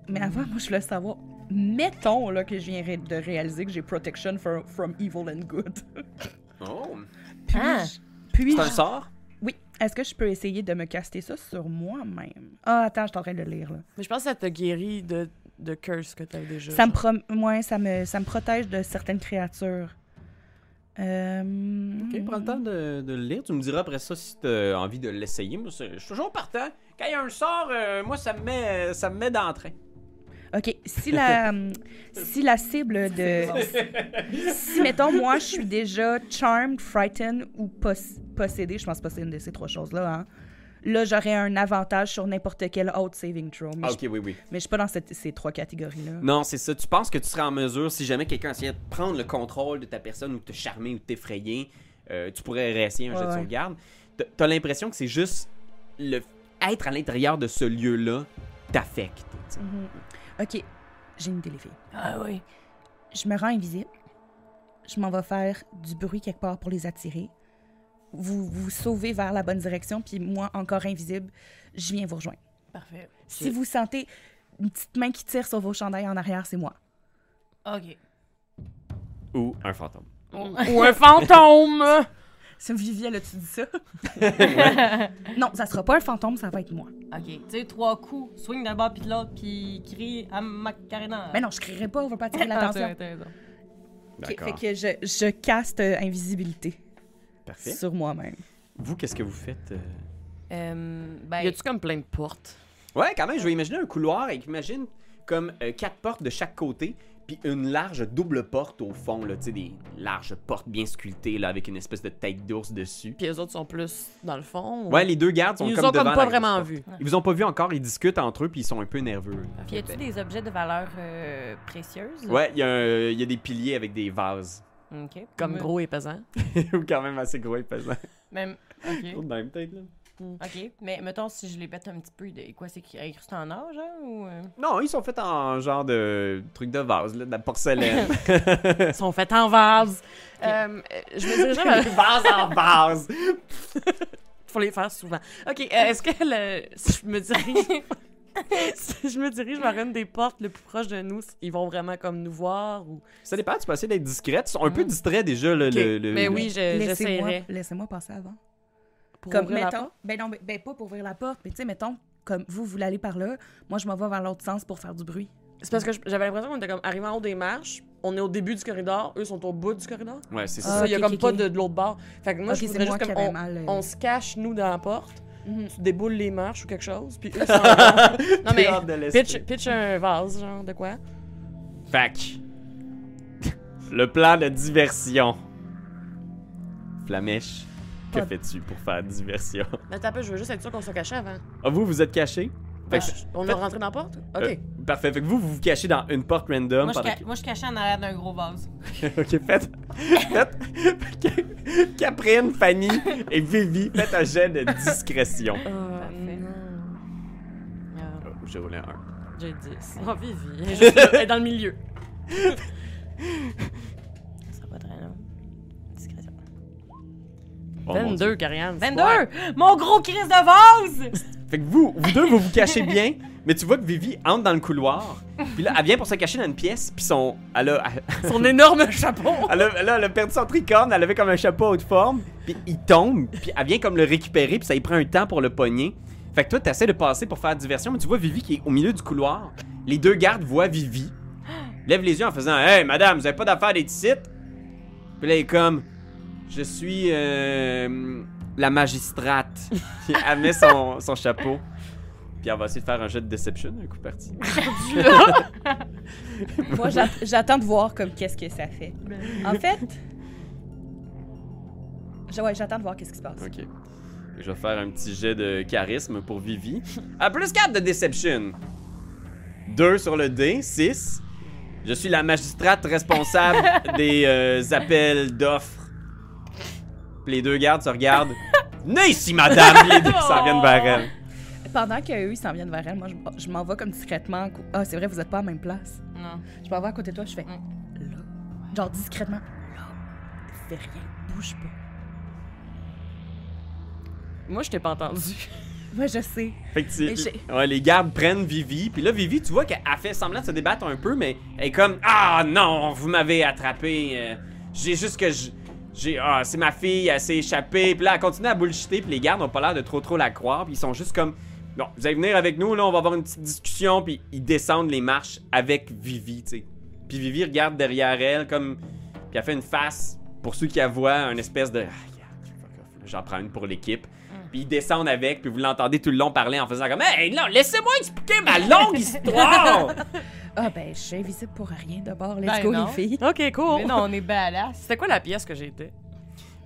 Mais avant, moi, je voulais savoir. Mettons là, que je viens de réaliser que j'ai protection for- from evil and good. (laughs) Oh! Puis, Ah. puis C'est un sort? Oui. Est-ce que je peux essayer de me caster ça sur moi-même? Ah, attends, je suis en train de le lire, là. Mais je pense que ça te guérit de, de curse que t'as déjà. Ça me, prom- ouais, ça, me, ça me protège de certaines créatures. Euh... Ok, prends le temps de, de le lire. Tu me diras après ça si tu as envie de l'essayer. Je suis toujours partant. Quand il y a un sort, euh, moi, ça me met, ça me met dans le train. OK. Si la, (laughs) si la cible de. si, mettons, moi, je suis déjà charmed, frightened ou pos- possédée, je pense pas que c'est une de ces trois choses-là, hein. Là, j'aurais un avantage sur n'importe quel autre saving throw. Mais, Ah, je, ok, oui, oui. mais je suis pas dans cette- ces trois catégories-là. Non, c'est ça. Tu penses que tu serais en mesure, si jamais quelqu'un essayait de prendre le contrôle de ta personne ou de te charmer ou de t'effrayer, euh, tu pourrais réessayer un jet Ouais, de ouais. sauvegarde. T'as- l'impression que c'est juste le être à l'intérieur de ce lieu-là t'affecte. Mhm. OK. J'ai une idée, les filles. Ah oui. Je me rends invisible. Je m'en vais faire du bruit quelque part pour les attirer. Vous vous sauvez vers la bonne direction, puis moi, encore invisible, je viens vous rejoindre. Parfait. Si vous sentez une petite main qui tire sur vos chandails en arrière, c'est moi. OK. Ou un fantôme. Ou un fantôme! C'est Vivienne, as-tu dit ça? (laughs) (laughs) non, ça sera pas un fantôme, ça va être moi. OK. Tu sais, trois coups, swing d'un bord puis de l'autre, puis crie à Macarena. Mais non, je crierai pas, on va pas attirer (laughs) Ah, l'attention. D'accord. fait que je, je caste euh, invisibilité Parfait. sur moi-même. Vous, qu'est-ce que vous faites? euh? Euh, ben, Y a-tu comme plein de portes? Ouais, quand même, je vais imaginer un couloir avec, imagine, comme euh, quatre portes de chaque côté, puis une large double porte au fond, là, tu sais, des larges portes bien sculptées, là, avec une espèce de tête d'ours dessus. Puis les autres sont plus dans le fond? ou- Ouais, les deux gardes sont Ils nous comme ont comme devant pas la vraiment grosse vus. porte. Ils vous ont pas vu encore, ils discutent entre eux, puis ils sont un peu nerveux. Puis y a-tu des objets de valeur euh, précieuse? Ouais, il y, a un- il y a des piliers avec des vases. Comme Mais- gros et pesant. (laughs) Ou quand même assez gros et pesant. Même... OK. même tête, là. OK. Mais mettons, si je les pète un petit peu, de... quoi, c'est qu'ils incrustent en or, genre, ou... euh? Non, ils sont faits en genre de truc de vase, là, de la porcelaine. (laughs) Ils sont faits en vase. Euh, je me dirigeais vers... (laughs) vase en vase! faut les faire souvent. OK, euh, est-ce que le... si je me dirige... si (laughs) je me dirige vers une des portes le plus proche de nous, ils vont vraiment comme nous voir ou... Ça dépend, tu peux essayer d'être discrète. Ils sont un peu distraits déjà, le, Ok. le- le- Mais le- oui, je- Laissez-moi passer avant. Pour Comme, ouvrir la mettons, porte? ben non, ben, ben pas pour ouvrir la porte, mais tu sais, mettons, comme vous, vous voulez aller par là, moi, je m'en vais vers l'autre sens pour faire du bruit. C'est parce que j'avais l'impression qu'on était comme arrivé en haut des marches, on est au début du corridor, eux sont au bout du corridor. Ouais, c'est Ah, ça. il y a comme pas de, de l'autre bord. Fait que moi, je c'est voudrais juste comme on, mal, euh. on se cache, nous, dans la porte, Tu déboules les marches ou quelque chose, puis eux sont... (laughs) non, mais pitch, pitch un vase, genre, de quoi? Fac. Le plan de diversion. Flamèche, que fais-tu pour faire diversion? Mais t'as peu, je veux juste être sûr qu'on soit caché avant. Ah, vous, vous êtes caché? Fait que- que- on fait- est rentré dans la porte? OK. Euh, parfait. Fait que vous, vous vous cachez dans une porte random. Moi, je, pendant ca- moi, je suis caché en arrière d'un gros vase. que- (laughs) ok, faites. faites. (laughs) Caprine, Fanny et Vivi, faites un jet de discrétion. Euh, Parfait. non. Ah, Oh, J'ai roulé un 1. J'ai 10. Oh, Vivi. Elle est juste là, elle est dans le milieu. (laughs) Ça sera pas très long. Discrétion. Oh, mon 22, Karianne. 22! Mon gros crise de vase! Fait que vous, vous deux, vous vous cachez bien, mais tu vois que Vivi entre dans le couloir, puis là, elle vient pour se cacher dans une pièce, puis son, elle a, Son énorme chapeau. (laughs) elle a, elle a- elle a perdu son tricorne, elle avait comme un chapeau à haute forme, puis il tombe, puis elle vient comme le récupérer, puis ça lui prend un temps pour le pogner. Fait que toi, t'essaies de passer pour faire diversion, mais tu vois Vivi qui est au milieu du couloir. Les deux gardes voient Vivi, lèvent les yeux en faisant Hey, madame, vous avez pas d'affaire d'être ici? Puis là, il est comme Je suis. euh, la magistrate. Puis elle met son, son chapeau. Puis elle va essayer de faire un jeu de deception, un coup parti. (laughs) Moi, j'at- j'attends de voir comme qu'est-ce que ça fait. En fait, je- ouais, j'attends de voir qu'est-ce qui se passe. Ok. Je vais faire un petit jet de charisme pour Vivi. À plus 4 de deception. 2 sur le dé, 6. Je suis la magistrate responsable (laughs) des euh, appels d'offres. Puis les deux gardes se regardent. Venez ici, madame! Les deux s'en viennent vers elle. Pendant qu'eux, ils s'en viennent vers elle, moi, je, je m'en vais comme discrètement. Ah, c'est vrai, vous êtes pas à la même place. Non. Je m'en vais à côté de toi, je fais Mm. là. Genre discrètement. Là. Fais rien, bouge pas. Moi, je t'ai pas entendu. (laughs) Moi, je sais. Fait que tu- ouais, les gardes prennent Vivi, puis là Vivi, tu vois qu'elle a fait semblant de se débattre un peu, mais elle est comme ah non, vous m'avez attrapé. euh, j'ai juste que je j'ai ah c'est ma fille, elle s'est échappée. Puis là elle continue à bullshiter, puis les gardes ont pas l'air de trop trop la croire, puis ils sont juste comme bon, vous allez venir avec nous là, on va avoir une petite discussion, puis ils descendent les marches avec Vivi, tu sais. Puis Vivi regarde derrière elle comme puis elle fait une face pour ceux qui la voient, un espèce de ah, j'en prends une pour l'équipe. Puis ils descendent avec, puis vous l'entendez tout le long parler en faisant comme Hey, non, laissez-moi expliquer ma longue (laughs) histoire! Ah, ben, je suis invisible pour rien d'abord. Let's Ben go, non. les filles. Ok, cool. Mais non, on est badass. C'était quoi la pièce que j'étais?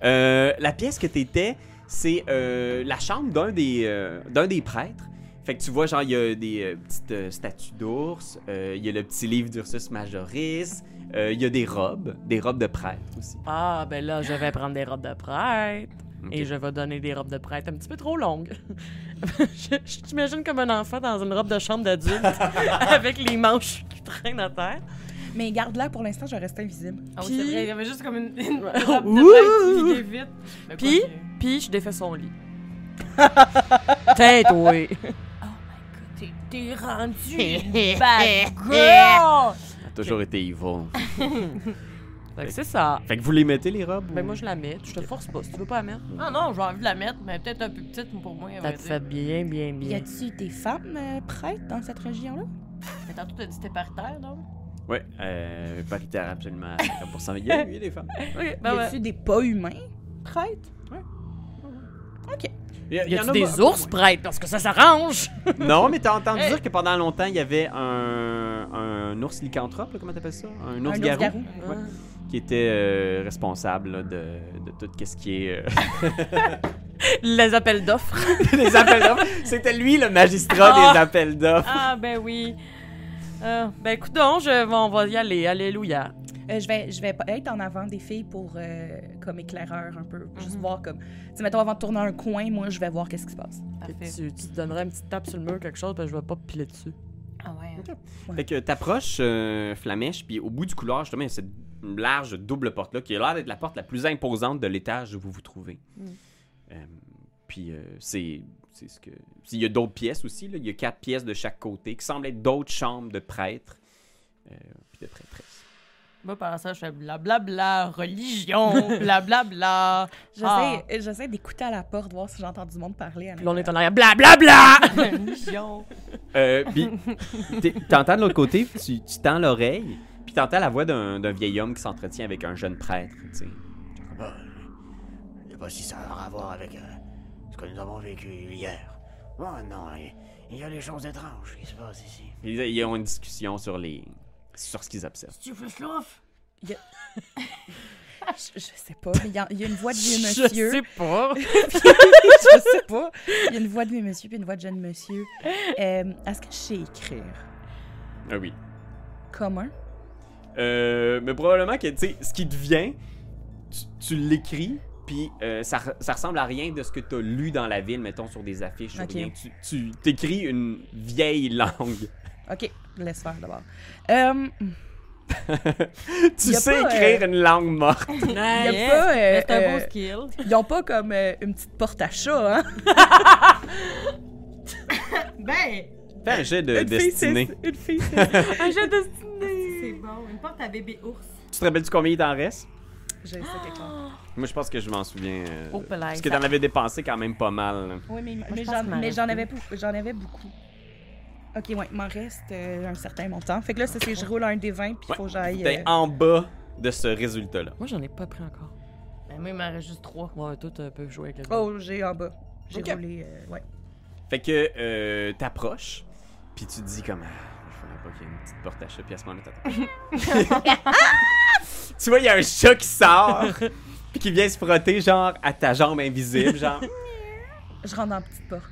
Euh, la pièce que t'étais, c'est euh, la chambre d'un des, euh, d'un des prêtres. Fait que tu vois, genre, il y a des euh, petites euh, statues d'ours, euh, il y a le petit livre d'Ursus Majoris, euh, il y a des robes, des robes de prêtre aussi. Ah, ben là, je vais prendre des robes de prêtre. Et je vais donner des robes de prêtre un petit peu trop longues. (laughs) je je t'imagine comme un enfant dans une robe de chambre d'adulte (laughs) avec les manches qui traînent à terre. Mais garde-là, pour l'instant, je reste invisible. Ah oui, Puis- c'est vrai, il y avait juste comme une, une robe Ouh! de prêtre qui vite. Mais Puis, quoi puis je défais son lit. Tiens, toi. que- T'es- T'es rendu (laughs) bad girl! Toujours été evil. Fait que c'est ça. Fait que vous les mettez, les robes? Ben ou- moi, je la mets. Je te force pas. Si tu veux pas la mettre. Non, non, j'ai envie de la mettre, mais peut-être un peu petite pour moi. à Ça vrai te dire. fait bien, bien, Y bien. a-tu des femmes euh, prêtres dans cette région-là? Mais tantôt, t'as dit que t'es paritaire, non? Ouais, euh, paritaire absolument à 50%. Il y a, il y a des femmes. (laughs) Ok, y ben ouais. a-tu des pas humains prêtres? OK. Il y, en a a des ours prêtres parce que ça s'arrange? (laughs) Non, mais t'as entendu Hey. dire que pendant longtemps, il y avait un, un ours lycanthrope, là, comment t'appelles ça? Un ours Un garou. garou. Ouais. Qui était euh, responsable là, de, de tout ce qui est... euh, (laughs) Les appels d'offres. (laughs) les appels d'offres. C'était lui le magistrat Ah. des appels d'offres. Ah, ben oui. Euh, ben écoute donc, je, on va y aller. Alléluia. Euh, je, vais, je vais être en avant des filles pour euh, comme éclaireur un peu. Juste Mhm. voir comme. Tu sais, mettons, avant de tourner un coin, moi, je vais voir qu'est-ce qui se passe. Tu, tu te donnerais une petite tape sur le mur, quelque chose, ben je vais pas piler dessus. Ah ouais. Ouais. Fait que t'approches euh, Flamèche, puis au bout du couloir, justement, il y a cette large double porte-là qui a l'air d'être la porte la plus imposante de l'étage où vous vous trouvez. Mm. Euh, puis euh, c'est c'est ce que. Il y a d'autres pièces aussi, là. il y a quatre pièces de chaque côté qui semblent être d'autres chambres de prêtres, euh, puis de prêtresses. Moi, pendant ça, je fais blablabla, religion, blablabla. (laughs) J'essaie Ah. j'essaie d'écouter à la porte, voir si j'entends du monde parler. à Puis là, on est en arrière. Blablabla! (laughs) religion. Euh, puis t'entends de l'autre côté, tu tends l'oreille, puis t'entends la voix d'un d'un vieil homme qui s'entretient avec un jeune prêtre, tu sais. Je sais pas si ça a à voir avec euh, ce que nous avons vécu hier. Oh non, il, il y a des choses étranges qui se passent ici. Ils, ils ont une discussion sur les sur ce qu'ils observent. Tu fais slouf? Je, je sais pas, mais il y, a- il y a une voix de vieux (laughs) Je monsieur. sais pas. (laughs) je sais pas. Il y a une voix de vieux monsieur puis une voix de jeune monsieur. Euh, Est-ce que je sais écrire? Ah oui. Commun? Euh, mais probablement que, tu sais, ce qui te vient, tu, tu l'écris, puis euh, ça, ça ressemble à rien de ce que tu as lu dans la ville, mettons, sur des affiches. ou rien. Tu, tu t'écris une vieille langue. (laughs) Ok, laisse faire d'abord. Euh, tu sais pas, écrire une langue morte. Il (laughs) y a pas, euh, Mais c'est un beau skill. ils ont pas comme euh, une petite porte à chat, hein? (laughs) Ben, Fais un jet de Une destinée. Une fille, c'est Un jeu destiné. C'est bon. Une porte à bébé ours. Tu te rappelles-tu combien il t'en reste? J'ai ça quelque part. Moi, je pense que je m'en souviens. euh, Oh, parce que t'en avais dépensé quand même pas mal. là. Oui, mais, je mais pense j'en mais avais, beaucoup- j'en avais beaucoup. Ok, ouais, il m'en reste euh, un certain montant. Fait que là, ça, c'est je roule un des 20 puis il Ouais. faut que j'aille. T'es euh, en bas de ce résultat-là. Moi, j'en ai pas pris encore. Ben, moi, il m'en reste juste trois. Ouais, toi, tu peux jouer avec le Oh, j'ai en bas. J'ai Ok. roulé, euh, ouais. Fait que euh, t'approches, puis tu te dis comme. Ah, pas qu'il y ait une petite porte à chat, puis à ce moment-là, t'attends. (laughs) tu vois, il y a un chat qui sort, puis qui vient se frotter, genre, à ta jambe invisible, genre. (laughs) Je rentre dans la petite porte.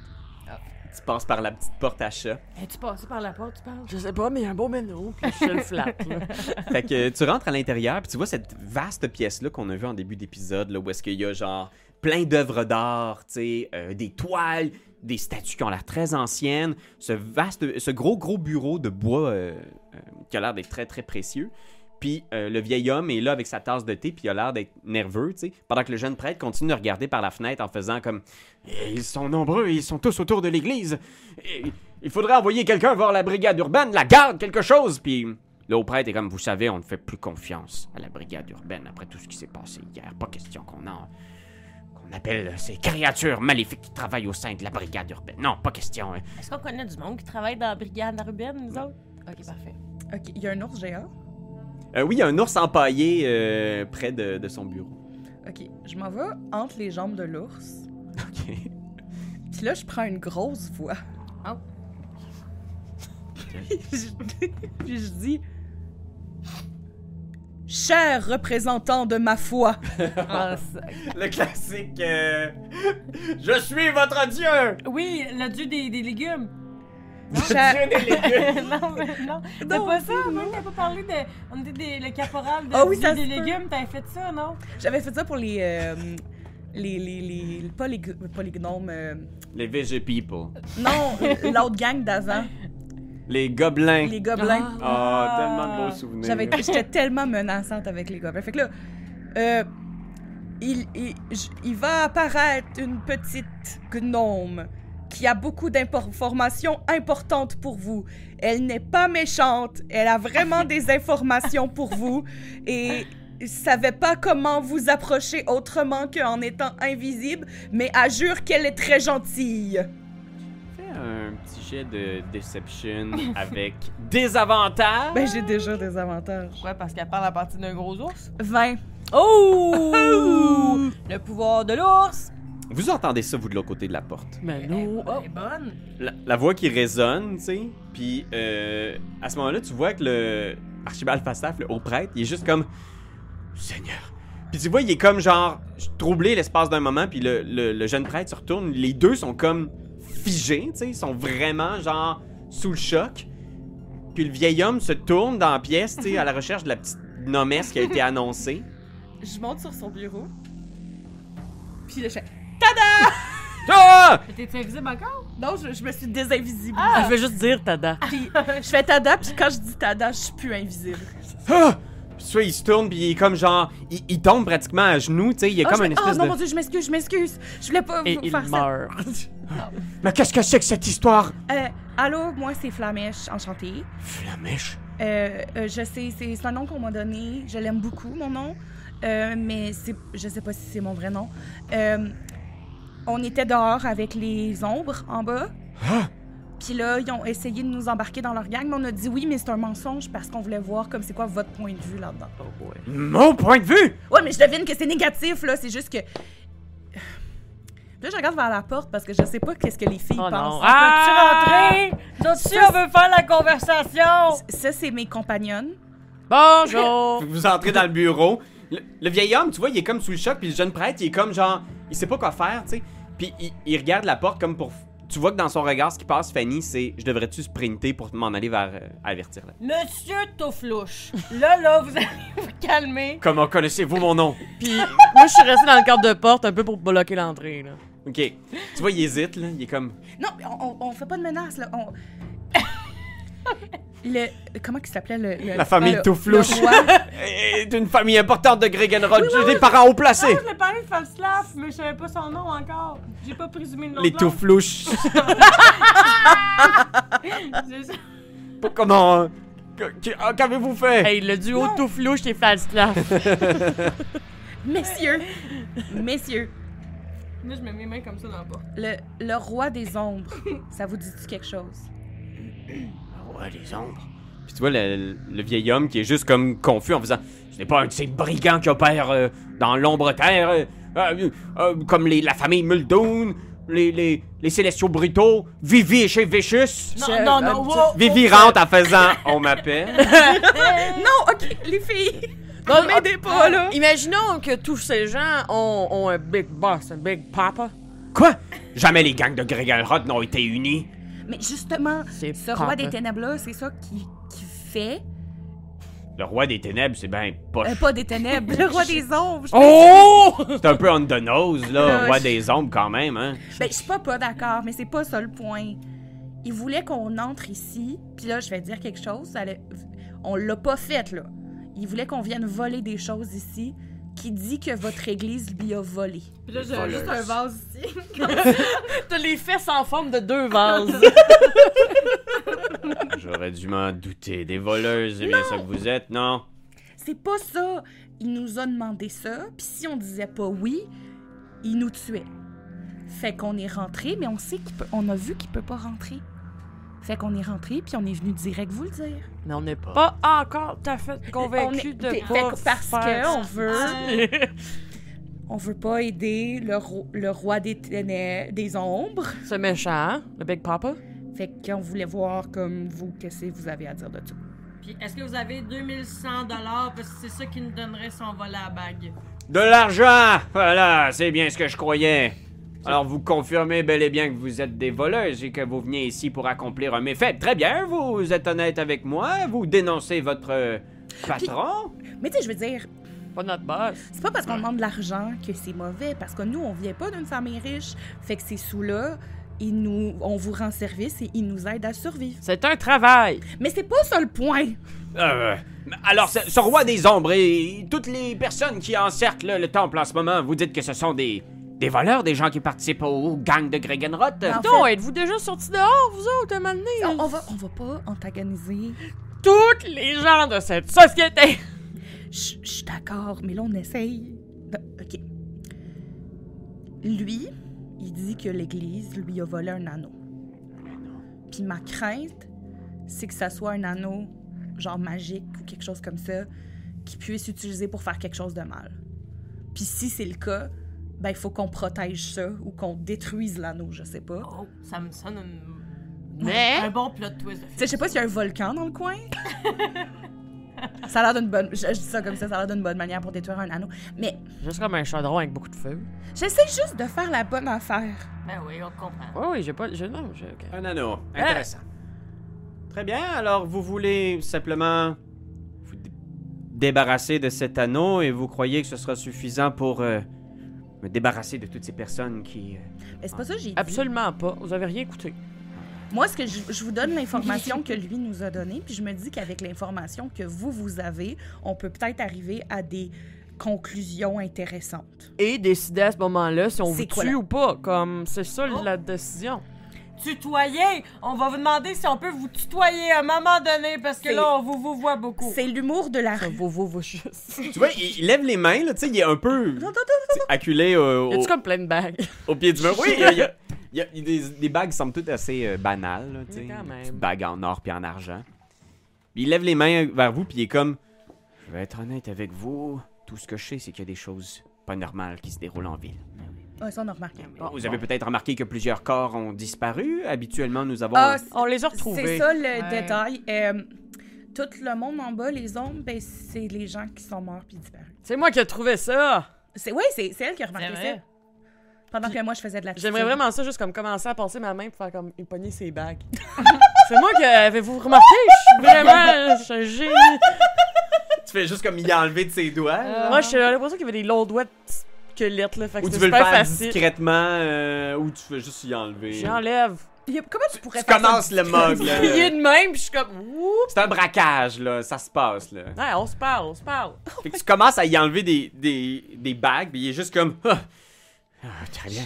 Tu passes par la petite porte à chat. Es-tu passé par la porte, tu parles? Je sais pas, mais il y a un beau menu, puis je le flatte, là. (laughs) Fait que tu rentres à l'intérieur, puis tu vois cette vaste pièce-là qu'on a vue en début d'épisode, là, où est-ce qu'il y a genre plein d'œuvres d'art, tu sais, euh, des toiles, des statues qui ont l'air très anciennes, ce vaste, ce gros gros bureau de bois euh, euh, qui a l'air d'être très très précieux. Puis euh, le vieil homme est là avec sa tasse de thé, puis il a l'air d'être nerveux, tu sais, pendant que le jeune prêtre continue de regarder par la fenêtre en faisant comme Eh, Ils sont nombreux, ils sont tous autour de l'église. Eh, Il faudrait envoyer quelqu'un voir la brigade urbaine, la garde, quelque chose. Puis le haut prêtre est comme, vous savez, on ne fait plus confiance à la brigade urbaine après tout ce qui s'est passé hier. Pas question qu'on en... qu'on appelle ces créatures maléfiques qui travaillent au sein de la brigade urbaine. Non, pas question. hein. Est-ce qu'on connaît du monde qui travaille dans la brigade urbaine, nous autres? Ok, parfait. Ok, il y a un ours géant? Euh, oui, il y a un ours empaillé euh, près de, de son bureau. Ok, je m'en vais entre les jambes de l'ours. OK. Puis là, je prends une grosse voix. Oh. (laughs) Je- Puis je dis Cher représentant de ma foi, (laughs) Ah, Le classique... euh, Je suis votre dieu! oui, le dieu des, des légumes. cher, Dieu des légumes! non, mais non. T'as Non, pas ça, non. t'as pas parlé de. On était des, le caporal de Ah oui, dieu ça des légumes, t'avais fait ça, non? j'avais fait ça pour les. euh, les, les, les, pas les, pas les gnomes. euh, Les VG people. non, l'autre gang d'avant, (laughs) Les gobelins. les gobelins. Oh, tellement de beaux souvenirs. J'avais, j'étais tellement menaçante avec les gobelins. Fait que là, euh, il, il, j- il va apparaître une petite gnome qui a beaucoup d'informations importantes pour vous. Elle n'est pas méchante, elle a vraiment des (laughs) informations pour vous et savait pas comment vous approcher autrement qu'en étant invisible, mais elle jure qu'elle est très gentille. Fais un petit jet de deception (laughs) avec des avantages? Ben, j'ai déjà des avantages. Ouais, parce qu'elle parle à partir d'un gros ours. 20. Oh! (laughs) le pouvoir de l'ours! Vous entendez ça, vous, de l'autre côté de la porte. Mais Elle nous, oh, est bonne. La, la voix qui résonne, tu sais. Puis euh, à ce moment-là, tu vois que le Archibald Falstaff, le haut prêtre, il est juste comme Seigneur. Puis tu vois, il est comme genre troublé l'espace d'un moment, puis le, le- le jeune prêtre se retourne. Les deux sont comme figés, tu sais. Ils sont vraiment genre sous le choc. Puis le vieil homme se tourne dans la pièce, tu sais, à la recherche de la petite nomesse qui a été (laughs) annoncée. Je monte sur son bureau. Puis là, je fais Ah! (laughs) Mais T'es invisible encore? Non, je, je me suis désinvisible. je vais juste dire Tada. Puis je fais tada, puis quand je dis tada, je suis plus invisible. Ah! Puis tu vois, il se tourne, puis il est comme genre. Il, il tombe pratiquement à genoux, tu sais. Il a Ah, comme je une espèce oh non, de. mon dieu, je m'excuse, je m'excuse. Je voulais pas Et vous il faire ça. (laughs) Mais qu'est-ce que c'est que cette histoire? Euh, allô, moi c'est Flamèche, enchantée. Flamèche. Euh, euh, je sais, c'est un nom qu'on m'a donné. Je l'aime beaucoup, mon nom. Euh, mais je sais pas si c'est mon vrai nom. Euh, on était dehors avec les ombres en bas. Ah! Puis là, ils ont essayé de nous embarquer dans leur gang, mais on a dit oui, mais c'est un mensonge parce qu'on voulait voir comme c'est quoi votre point de vue là-dedans. Mon point de vue! Ouais, mais je devine que c'est négatif, là. C'est juste que. Là, je regarde vers la porte parce que je sais pas qu'est-ce que les filles Oh non. pensent. Ah! Peux-tu rentrer? Nous on veut faire la conversation! Ça, c'est mes compagnonnes. Bonjour. (laughs) Vous entrez dans le bureau. Le, le vieil homme, tu vois, il est comme sous le choc, puis le jeune prêtre, il est comme genre. Il sait pas quoi faire, tu sais. Puis il, il regarde la porte comme pour. Tu vois que dans son regard, ce qui passe, Fanny, c'est Je devrais-tu sprinter pour m'en aller vers. euh, avertir là? Monsieur Touflouche, là, là, vous allez (laughs) vous calmer. Comment connaissez-vous mon nom? Puis moi, je suis restée dans le cadre de porte un peu pour bloquer l'entrée, là. Ok. Tu vois, il hésite, là. Il est comme. Non, on, on, on fait pas de menaces, là. On... (laughs) le... Comment il s'appelait le, le- La famille le- Touflouche. le roi? est (laughs) une famille importante de Gregenrod. J'ai des parents haut placés. Je l'ai parlé de Falstaff, mais je savais pas son nom encore. J'ai pas présumé le nom Les de l'autre. Touflouches. (laughs) C'est ça. Comment. euh, que- que- ah, Qu'avez-vous fait? Hey, le duo tout flouche et Falstaff. Messieurs, messieurs, Moi, je mets mes mains comme ça dans la porte. le, le roi des ombres, (laughs) ça vous dit quelque chose? Ouais, les ombres? Puis tu vois le, le vieil homme qui est juste comme confus en faisant Ce n'est pas un de ces brigands qui opèrent euh, dans l'ombre terre, euh, euh, euh, comme les, la famille Muldoon, les, les, les Célestiaux Brutaux, Vivi et chez Vicious. Non, non, non, wow, Vivi rentre en faisant On m'appelle. (laughs) (laughs) Non, ok, les filles. Non, m'aidez pas, là. Imaginons que tous ces gens ont, ont un big boss, un big papa. Quoi? Jamais les gangs de Gregalrod n'ont été unis. Mais justement, C'est ce roi des ténèbres-là, c'est ça qui, qui fait? Le roi des ténèbres, c'est ben poche. euh, pas des ténèbres, le roi des ombres. Je- Oh! C'est un peu on the nose, là, Euh, roi je- des ombres quand même, hein. Ben, je suis pas pas d'accord, mais c'est pas ça le point. Il voulait qu'on entre ici, puis là, je vais dire quelque chose. ça allait- On l'a pas fait, là. Il voulait qu'on vienne voler des choses ici. Qui dit que votre église lui a volé? Puis là, j'ai juste un vase ici. (laughs) T'as les fesses en forme de deux vases. (laughs) J'aurais dû m'en douter. Des voleuses, c'est bien ça que vous êtes, non? C'est pas ça. Il nous a demandé ça, puis si on disait pas oui, il nous tuait. Fait qu'on est rentré, mais on sait qu'il peut, on a vu qu'il peut pas rentrer. Fait qu'on est rentré, puis on est venu direct vous le dire. Mais on n'est pas encore tout à fait convaincu de fait pas que- parce faire que on ça. veut, (laughs) on veut pas aider le, ro- le roi des ténèbres, des ombres. C'est méchant, hein? Le Big Papa? Fait qu'on voulait voir comme vous qu'est-ce que vous avez à dire de tout. Puis est-ce que vous avez 2100 dollars? Parce que c'est ça qui nous donnerait si on volait la bague. De l'argent Voilà, c'est bien ce que je croyais. Alors vous confirmez bel et bien que vous êtes des voleuses et que vous veniez ici pour accomplir un méfait. Très bien, vous êtes honnête avec moi, vous dénoncez votre euh, patron. Mais tu sais, je veux dire, Pas notre boss. c'est pas parce qu'on demande de l'argent que c'est mauvais, parce que nous, on vient pas d'une famille riche. Fait que ces sous-là, ils nous, on vous rend service et ils nous aident à survivre. C'est un travail. Mais c'est pas ça le point. Euh, alors, ce, ce roi des ombres et toutes les personnes qui encerclent le temple en ce moment, vous dites que ce sont des, des voleurs, des gens qui participent au gang de Gregenroth? En Donc, fait- êtes-vous déjà sortis dehors, vous autres, un moment donné? On, on va, on va pas antagoniser. Toutes les gens de cette société. Je je suis d'accord, mais là, on essaye. de- OK. Lui, il dit que l'Église lui a volé un anneau. Puis ma crainte, c'est que ça soit un anneau, genre magique ou quelque chose comme ça, qui puisse utiliser pour faire quelque chose de mal. Puis si c'est le cas, ben il faut qu'on protège ça ou qu'on détruise l'anneau, je sais pas. Oh, ça me sonne une... Mais- un bon plot twist. de Tu sais, je sais pas s'il y a un volcan dans le coin. (laughs) ça a l'air d'une bonne. Je, je dis ça comme ça, ça a l'air d'une bonne manière pour détruire un anneau. Mais Juste comme un chaudron avec beaucoup de feu. j'essaie juste de faire la bonne affaire. Ben oui, on comprend. Oui, oui, j'ai pas. Je, non, j'ai. Un anneau. Intéressant. Très bien, alors vous voulez simplement vous dé- débarrasser de cet anneau et vous croyez que ce sera suffisant pour euh, me débarrasser de toutes ces personnes qui... euh, Mais c'est pas ça que j'ai dit. Absolument pas. Vous avez rien écouté. Moi, ce que je, je vous donne l'information que lui nous a donnée, puis je me dis qu'avec l'information que vous, vous avez, on peut peut-être arriver à des conclusions intéressantes. Et décider à ce moment-là si on vous C'est quoi, tue là? ou pas. Comme, c'est ça Oh. la décision. Tutoyer! On va vous demander si on peut vous tutoyer à un moment donné parce que là, on vous, vous voit beaucoup. C'est l'humour de la rue. vaut, vaut juste. Tu vois, il, il lève les mains, là, tu sais, il est un peu acculé euh, Y au, a-tu comme plein de bagues? au pied du mur? Oui, il y a, il y a- il y a- il y a des, des bagues qui semblent toutes assez euh, banales, là, tu sais. Oui, quand des même. petites bagues en or puis en argent. Puis il lève les mains vers vous, puis il est comme... Je vais être honnête avec vous, tout ce que je sais, c'est qu'il y a des choses pas normales qui se déroulent en ville. Ouais, ça, on a remarqué. Vous avez peut-être remarqué que plusieurs corps ont disparu. Habituellement, nous avons... Ah, On les a c'est retrouvés. ça le Ouais. détail. Euh, tout le monde en bas, les ombres, ben, c'est les gens qui sont morts puis disparus. C'est moi qui ai trouvé ça. C'est ouais, c'est c'est elle qui a remarqué C'est ça. Pendant que moi je faisais de la J'aimerais vraiment ça, juste comme commencer à passer ma main pour faire comme éponner ses bagues. (laughs) c'est moi qui avez-vous remarqué? Je suis vraiment. Je suis un génie. Tu fais juste comme il a enlevé de ses doigts. Moi, j'ai l'impression qu'il y avait des longs doigts de squelettes, là. Fait que Ou tu veux le faire facile. discrètement, euh, ou tu fais juste y enlever. J'enlève. Il Comment tu pourrais Tu faire ça commences le mug, là. Plié de même, puis je suis comme. Ouh. C'est un braquage, là. Ça se passe, là. Ouais, on se parle, on se parle. (laughs) Fait que tu commences à y enlever des, des, des bagues, puis il est juste comme... Ah, Ah, très bien.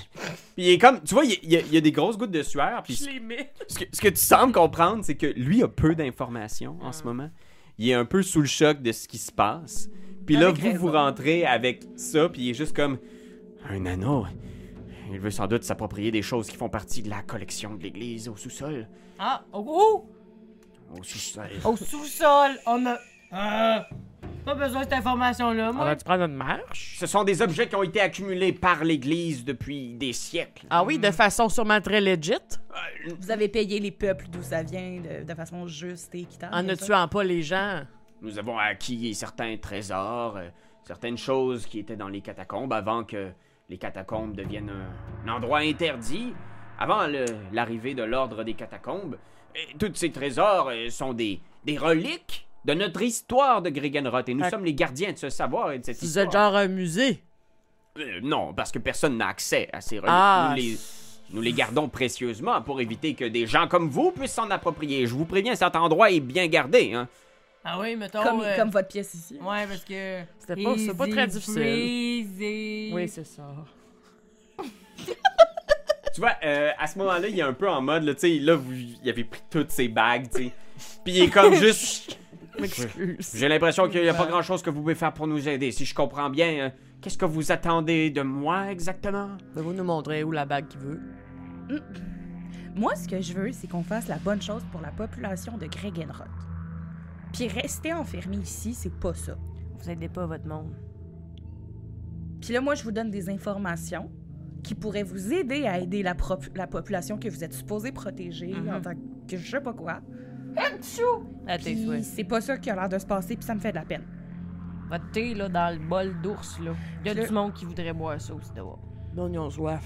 Puis il est comme... Tu vois, il y a, il y a- il y a des grosses gouttes de sueur, puis Je les mets. ce que, ce que tu sembles comprendre, c'est que lui a peu d'informations en ce moment. Il est un peu sous le choc de ce qui se passe. Puis là, Avec vous, vous rentrez avec ça, puis il est juste comme... Un anneau. Il veut sans doute s'approprier des choses qui font partie de la collection de l'église au sous-sol. Ah, oh, oh! Au sous-sol. Au sous-sol, on a. Euh, pas besoin de cette information-là, On moi. va-tu prendre une marche? Ce sont des objets qui ont été accumulés par l'Église depuis des siècles. Ah oui, de façon sûrement très legit. Vous avez payé les peuples d'où ça vient de, de façon juste et équitable. En ne tuant pas les gens. Nous avons acquis certains trésors, euh, certaines choses qui étaient dans les catacombes avant que les catacombes deviennent un, un endroit interdit. Avant l'arrivée de l'ordre des catacombes, Et tous ces trésors euh, sont des, des reliques de notre histoire de Gregenroth et nous sommes les gardiens de ce savoir et de cette Vous histoire. êtes genre un musée? Euh, non, parce que personne n'a accès à ces reliques. Ah, nous, les, nous les gardons précieusement pour éviter que des gens comme vous puissent s'en approprier. Je vous préviens, cet endroit est bien gardé. Hein. Ah oui, mettons. Comme, euh, comme votre pièce ici. Ouais, parce que. C'était pas- c'est pas très difficile. Easy. Oui, c'est ça. (laughs) Tu vois, euh, à ce moment-là, il est un peu en mode, là, tu sais, là, vous, il avait pris toutes ses bagues, tu sais. Puis il est comme juste. (laughs) M'excuse. J'ai l'impression qu'il n'y a pas grand-chose que vous pouvez faire pour nous aider. Si je comprends bien, euh, qu'est-ce que vous attendez de moi exactement? Ben, vous nous montrer où la bague qu'il veut. Moi, ce que je veux, c'est qu'on fasse la bonne chose pour la population de Gregenroth. Puis rester enfermé ici, c'est pas ça. Vous aidez pas votre monde. Puis là, moi, je vous donne des informations qui pourraient vous aider à aider la, prop- la population que vous êtes supposé protéger Mhm. en tant que je sais pas quoi. C'est pas ça qui a l'air de se passer, puis ça me fait de la peine. Votre thé, là, dans le bol d'ours, là. Il y a Le- du monde qui voudrait boire ça aussi dehors. Non, ils ont soif.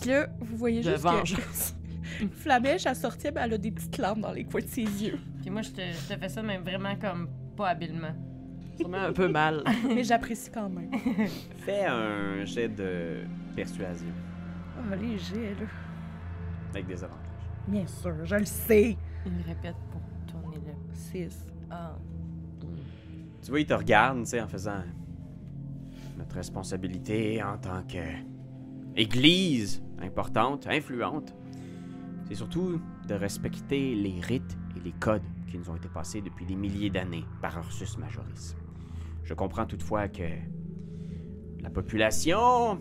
Puis là, vous voyez De juste vengeance. (laughs) que Flamèche, elle sortait, ben, elle a des petites larmes dans les coins de ses yeux. Puis moi, je te, je te fais ça, mais vraiment comme pas habilement. Sûrement un peu mal. (laughs) Mais j'apprécie quand même. (laughs) Fais un jet de persuasion Oh, les jets, là. avec des avantages. Bien sûr, je le sais. Il me répète pour tourner le. 6. Ah. Tu vois, il te regarde, tu sais, en faisant notre responsabilité en tant que église importante, influente. C'est surtout de respecter les rites et les codes qui nous ont été passés depuis des milliers d'années par Ursus Majoris. Je comprends toutefois que la population,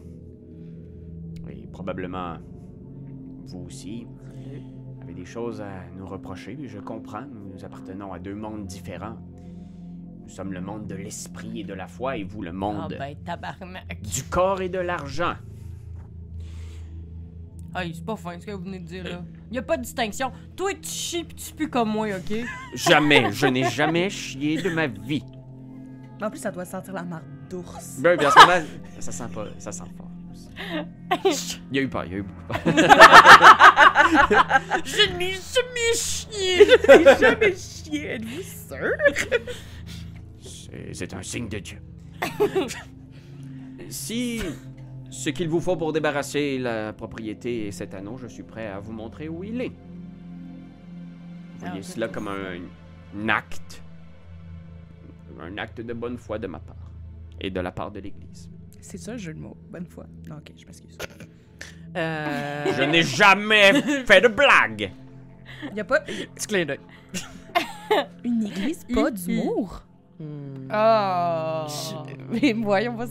et probablement vous aussi, avez des choses à nous reprocher. Je comprends, nous appartenons à deux mondes différents. Nous sommes le monde de l'esprit et de la foi, et vous le Ah monde ben, tabarnak. du corps et de l'argent. Ah, c'est pas fin ce que vous venez de dire, là. Y a pas de distinction. Toi, tu chies pis tu pues comme moi, ok? Jamais, je n'ai jamais chié de ma vie. En plus, ça doit sentir la marde d'ours. Ben, bien, en ce moment, ça sent pas, ça sent fort. (laughs) Il y a eu peur, il y a eu beaucoup peur. (laughs) Je n'ai jamais chié! (laughs) J'ai jamais chié, êtes-vous sûr? C'est un signe de Dieu. Si ce qu'il vous faut pour débarrasser la propriété et cet anneau, je suis prêt à vous montrer où il est. Vous voyez Ah, cela comme un, un acte. Un acte de bonne foi de ma part. Et de la part de l'Église. C'est ça, le jeu de mots. Bonne fois. Non, ok, je m'excuse. Euh. Je n'ai jamais fait de blague! Y a pas Petit clin d'œil. une église, pas d'humour? Hmm. Ah. Mais voyons, va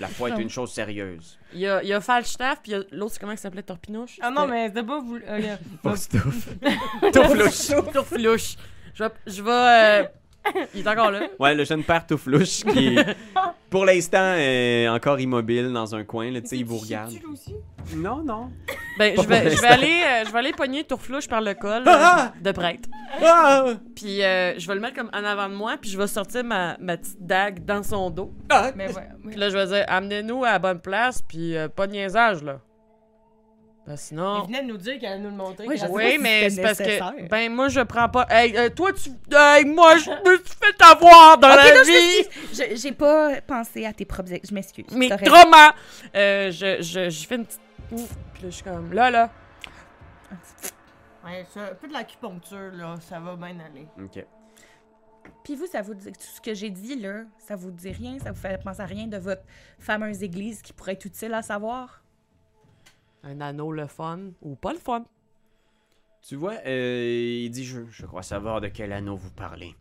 La foi est une chose sérieuse. Il y a, il y a Falstaff, puis il y a l'autre, c'est comment il s'appelait Torpinouche? Ah non, mais c'était pas vous. ok. Touflouche. Tourflouche. Je vais. Je vais euh, (laughs) Il est encore là. Ouais, le jeune père Touflouche qui, (laughs) pour l'instant, est encore immobile dans un coin. Là, tu sais, il vous regarde. Tu aussi? Non, non. Ben, je vais, je vais aller, euh, je vais aller pogner Tourflouche par le col Ah! euh, de prêtre. Ah! Puis euh, je vais le mettre comme en avant de moi, puis je vais sortir ma, ma petite dague dans son dos. Ah! Mais ouais. Puis là, je vais dire, amenez-nous à la bonne place, puis euh, pas de niaisage, là. Ben, sinon. venait de nous dire qu'elle allait nous le montrer. Oui, si mais c'est parce que. Ben, moi, je prends pas. Hey, euh, toi, tu. Hey, moi, je (laughs) me suis fait avoir dans la non, vie! J'ai pas pensé à tes propres... Je m'excuse. Mais trauma! Euh, je, je, je fais une petite. Ouf, Puis là, je suis comme. Là, là. Ouais, ça, un peu de l'acupuncture, là, ça va bien aller. Ok. Puis vous, ça vous dit... Tout ce que j'ai dit, là, ça vous dit rien? Ça vous fait penser à rien de votre fameuse église qui pourrait être utile à savoir? Un anneau, le fun. Ou pas le fun. Tu vois, euh, il dit je, je crois savoir de quel anneau vous parlez.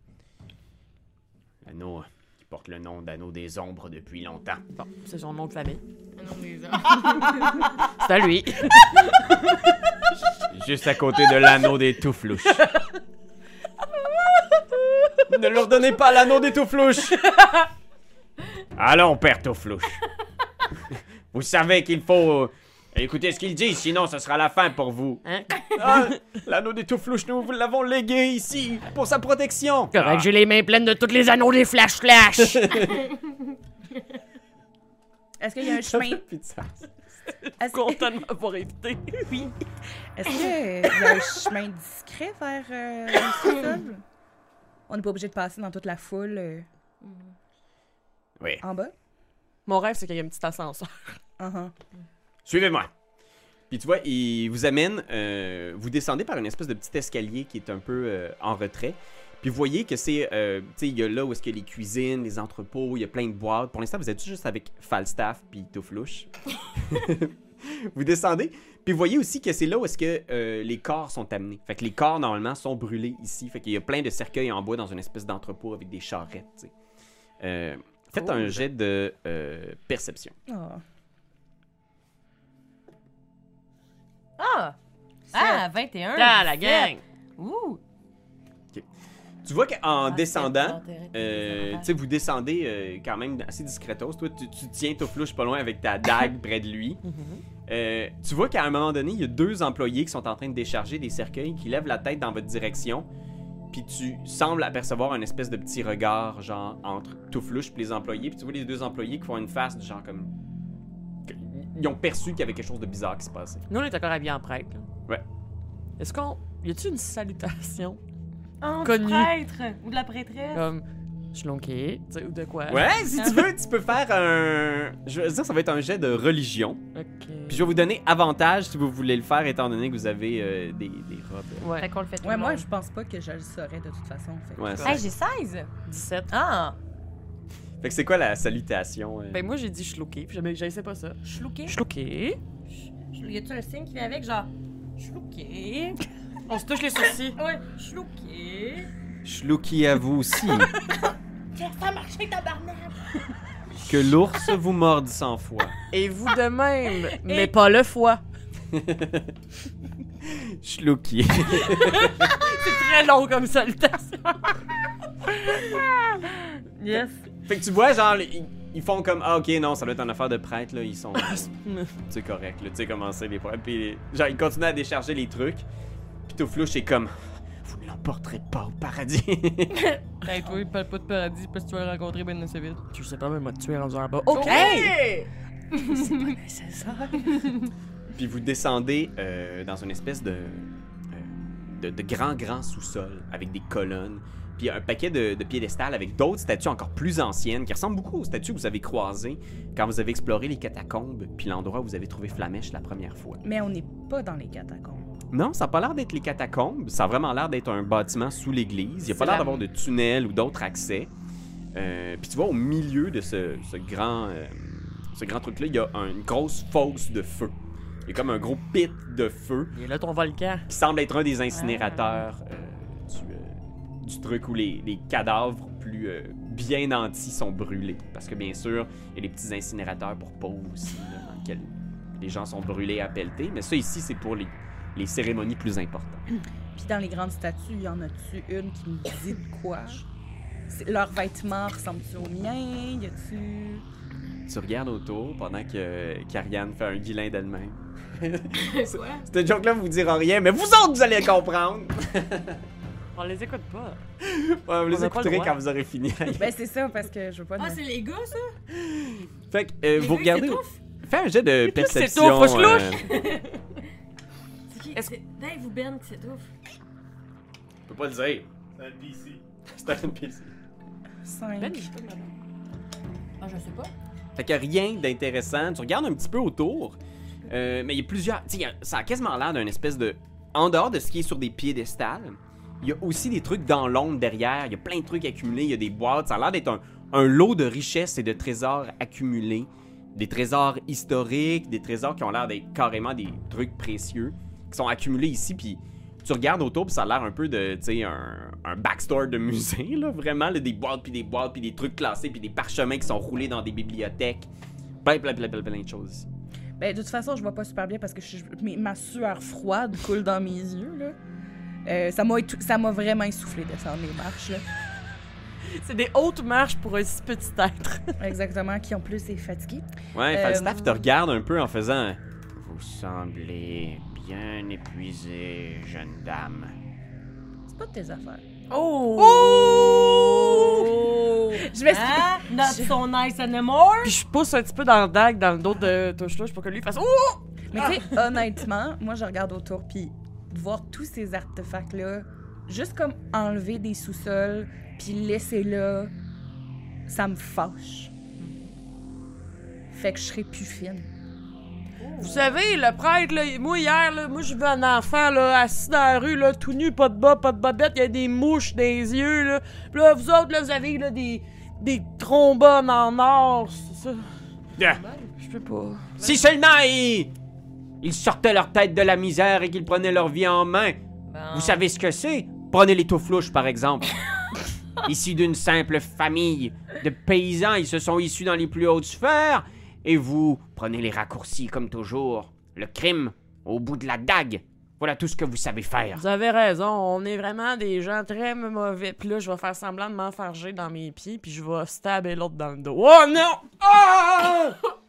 L'anneau euh, qui porte le nom d'anneau des ombres depuis longtemps. Bon, c'est son nom de famille. Nom des (laughs) C'est à lui. (laughs) Juste à côté de l'anneau des Touflouches. (laughs) Ne leur donnez pas l'anneau des Touflouches Allons, père Touflouche. vous savez qu'il faut... Écoutez ce qu'il dit, sinon ce sera la fin pour vous. Hein? (laughs) Ah, l'anneau des Touflouches, nous vous l'avons légué ici, pour sa protection. Correct, j'ai les mains pleines de tous les anneaux des flash flash. (laughs) Est-ce qu'il y a un chemin... sens. (laughs) Est-ce Content de m'avoir évité. oui. Est-ce qu'il y a un chemin discret vers euh, le sous-sol? On n'est pas obligé de passer dans toute la foule euh, Oui. en bas? Mon rêve, c'est qu'il y ait un petit ascenseur. Uh-huh. Suivez-moi. Puis tu vois, il vous amène, euh, vous descendez par une espèce de petit escalier qui est un peu euh, en retrait. Puis vous voyez que c'est, euh, tu sais, il y a là où est-ce a les cuisines, les entrepôts, il y a plein de boîtes. Pour l'instant, vous êtes juste avec Falstaff puis Touflouche. (laughs) vous descendez, puis vous voyez aussi que c'est là où est-ce que euh, les corps sont amenés. Fait que les corps, normalement, sont brûlés ici. Fait qu'il y a plein de cercueils en bois dans une espèce d'entrepôt avec des charrettes, tu sais. Euh, faites un jet de euh, perception. Oh. Ah! Ah, 21. Ah, la gang! Ouh! Tu vois qu'en Ah, descendant, Euh, tu sais, vous descendez euh, quand même assez discretos. Toi, tu, tu tiens Touflouche pas loin avec ta dague (coughs) près de lui. Euh, tu vois qu'à un moment donné, il y a deux employés qui sont en train de décharger des cercueils, qui lèvent la tête dans votre direction. Puis tu sembles apercevoir un espèce de petit regard, genre, entre Touflouche et les employés. Puis tu vois les deux employés qui font une face, genre comme. Ils ont perçu qu'il y avait quelque chose de bizarre qui se passait. Nous, on est encore habillés en prêtre. là. Ouais. Est-ce qu'on. Y a-tu une salutation? Oh, du Connu. prêtre! Ou de la prêtresse! Comme. Shlonké, tu sais, ou de quoi? Ouais, si tu veux, tu peux faire un. Je veux dire, ça va être un jet de religion. Ok. Puis je vais vous donner avantage si vous voulez le faire, étant donné que vous avez euh, des, des robes. Ouais. Fait qu'on le fait tout Ouais, le moi, monde. je pense pas que je le saurais de toute façon. Fait. que- Ouais, Ouais. Hey, j'ai 16! 17. Ah! Fait que c'est quoi la salutation? euh? Ben, moi, j'ai dit chlouké, puis jamais- j'essaie pas ça. Chlouqué? Chlouké. Y a-tu un signe qui vient avec, genre. Chlouqué? (laughs) On se touche les sourcils. (laughs) Ouais, chlouqué. Chlouki à vous aussi. (laughs) Ça a marché, tabarnak! que l'ours vous morde cent fois. Et vous de même, mais pas le foie. Chlouki. C'est très long comme salutation. yes. Fait que tu vois, genre, ils, ils font comme Ah, ok, non, ça doit être une affaire de prêtre, là. Ils sont. (laughs) c'est correct, là. Tu sais comment c'est les prêtres. Puis, genre, ils continuent à décharger les trucs. Puis Touflouche est comme Vous ne l'emporterez pas au paradis. (laughs) (laughs) Hey, toi, il parle pas de paradis parce que tu vas le rencontrer ben vite. Je sais pas, mais moi, tu es rendu en bas. Ok! Puis vous descendez euh, dans une espèce de, euh, de, de grand, grand sous-sol avec des colonnes. Puis un paquet de, de piédestals avec d'autres statues encore plus anciennes qui ressemblent beaucoup aux statues que vous avez croisées quand vous avez exploré les catacombes puis l'endroit où vous avez trouvé Flamèche la première fois. Mais on n'est pas dans les catacombes. Non, ça n'a pas l'air d'être les catacombes. Ça a vraiment l'air d'être un bâtiment sous l'église. Il n'y a pas l'air la- d'avoir de tunnel ou d'autres accès. Euh, puis tu vois, au milieu de ce, ce grand, euh, ce grand truc-là, il y a un- une grosse fosse de feu. Il y a comme un gros pit de feu Il est là ton volcan. qui semble être un des incinérateurs du, euh, du truc où les, les cadavres plus euh, bien nantis sont brûlés. Parce que bien sûr, il y a les petits incinérateurs pour pauvres aussi, là, dans lesquels les gens sont brûlés à pelleter. Mais ça ici, c'est pour les, les cérémonies plus importantes. (clears throat) Puis dans les grandes statues, y en a-tu une qui me dit de quoi? Leurs vêtements ressemblent-ils aux miens? Y a-tu... Tu regardes autour pendant que qu'Ariane fait un vilain d'elle-même. (laughs) Quoi? Cette joke-là vous dira rien, mais vous autres, vous allez comprendre. (laughs) On les écoute pas. (laughs) Ouais, vous On les n'a pas le écouterez droit. quand vous aurez fini. (laughs) Ben c'est ça, parce que je veux pas... Ah, c'est les gars, ça? fait que euh, Les vous gars, ils regardez. s'étouffent? Fais un jet de (laughs) C'est perception. faut que je euh, C'est qui? Est-ce- C'est Dave ou Ben qui s'étouffe? Je peux pas le dire. C'est un NPC. C'est un NPC. Cinq. Ben, je sais pas, madame. Ah, je sais pas. Fait qu'il y a rien d'intéressant. Tu regardes un petit peu autour, euh, mais il y a plusieurs. Tu sais, il y a- ça a quasiment l'air d'un espèce de. En dehors de ce qui est sur des piédestals, il y a aussi des trucs dans l'ombre derrière. Il y a plein de trucs accumulés. Il y a des boîtes. Ça a l'air d'être un, lot de richesses et de trésors accumulés. Des trésors historiques, des trésors qui ont l'air d'être carrément des trucs précieux, qui sont accumulés ici. Puis tu regardes autour, puis ça a l'air un peu de, tu sais, un, backstore de (laughs) musée, là, vraiment, là, des boîtes, puis des boîtes, puis des trucs classés, puis des parchemins qui sont roulés dans des bibliothèques. Plein, plein, plein, plein, de choses. Ben, de toute façon, je vois pas super bien parce que je, ma sueur froide coule dans mes yeux. Là. Euh, ça m'a étou- vraiment essoufflé descendre les marches. (laughs) C'est des hautes marches pour un si petit être. (laughs) Exactement, qui en plus est fatigué. Ouais, Euh, Falstaff te regarde un peu en faisant. Vous semblez bien épuisée, jeune dame. C'est pas de tes affaires. Oh! Je m'excuse. Hein? Not so nice anymore? Puis je pousse un petit peu dans le dague, dans le dos de Touche-Touche pour que lui fasse Oh! Mais tu sais, honnêtement, moi, je regarde autour, puis de voir tous ces artefacts-là, juste comme enlever des sous-sols, puis laisser là, ça me fâche. Fait que je serai plus fine. Vous savez, le prêtre, là, moi hier, là, moi j'ai vu un enfant là, assis dans la rue, là, tout nu, pas de bas, pas de bobette, il y a des mouches dans les yeux. Là. Puis là, vous autres, là, vous avez là, des, des trombones en or, c'est ça? Yeah. Je peux pas. Si seulement ils... ils sortaient leur tête de la misère et qu'ils prenaient leur vie en main. Vous savez ce que c'est? Prenez les Touflouches, par exemple. (laughs) Issus d'une simple famille de paysans, ils se sont issus dans les plus hautes sphères. Et vous prenez les raccourcis comme toujours. Le crime au bout de la dague. Voilà tout ce que vous savez faire. Vous avez raison, on est vraiment des gens très mauvais. Puis là, je vais faire semblant de m'enfarger dans mes pieds, puis je vais stabber l'autre dans le dos. Oh non! Ah! (laughs)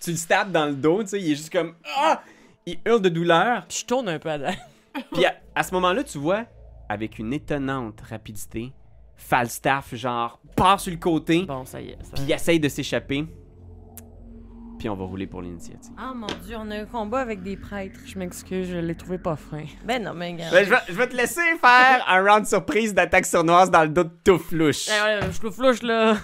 Tu le stabs dans le dos, tu sais, il est juste comme. Ah! Il hurle de douleur. Puis je tourne un peu à la... (laughs) Puis à, à ce moment-là, tu vois, avec une étonnante rapidité, Falstaff, genre, part sur le côté, Bon, ça y est. ça- puis il essaye de s'échapper. Puis on va rouler pour l'initiative. Ah mon dieu, on a un combat avec des prêtres. Je m'excuse, je l'ai trouvé pas fin. Ben non, mais regarde. Ben, je, vais, je vais te laisser faire un round surprise d'attaque sournoise dans le dos de Touflouche. Eh ouais, je le flouche là.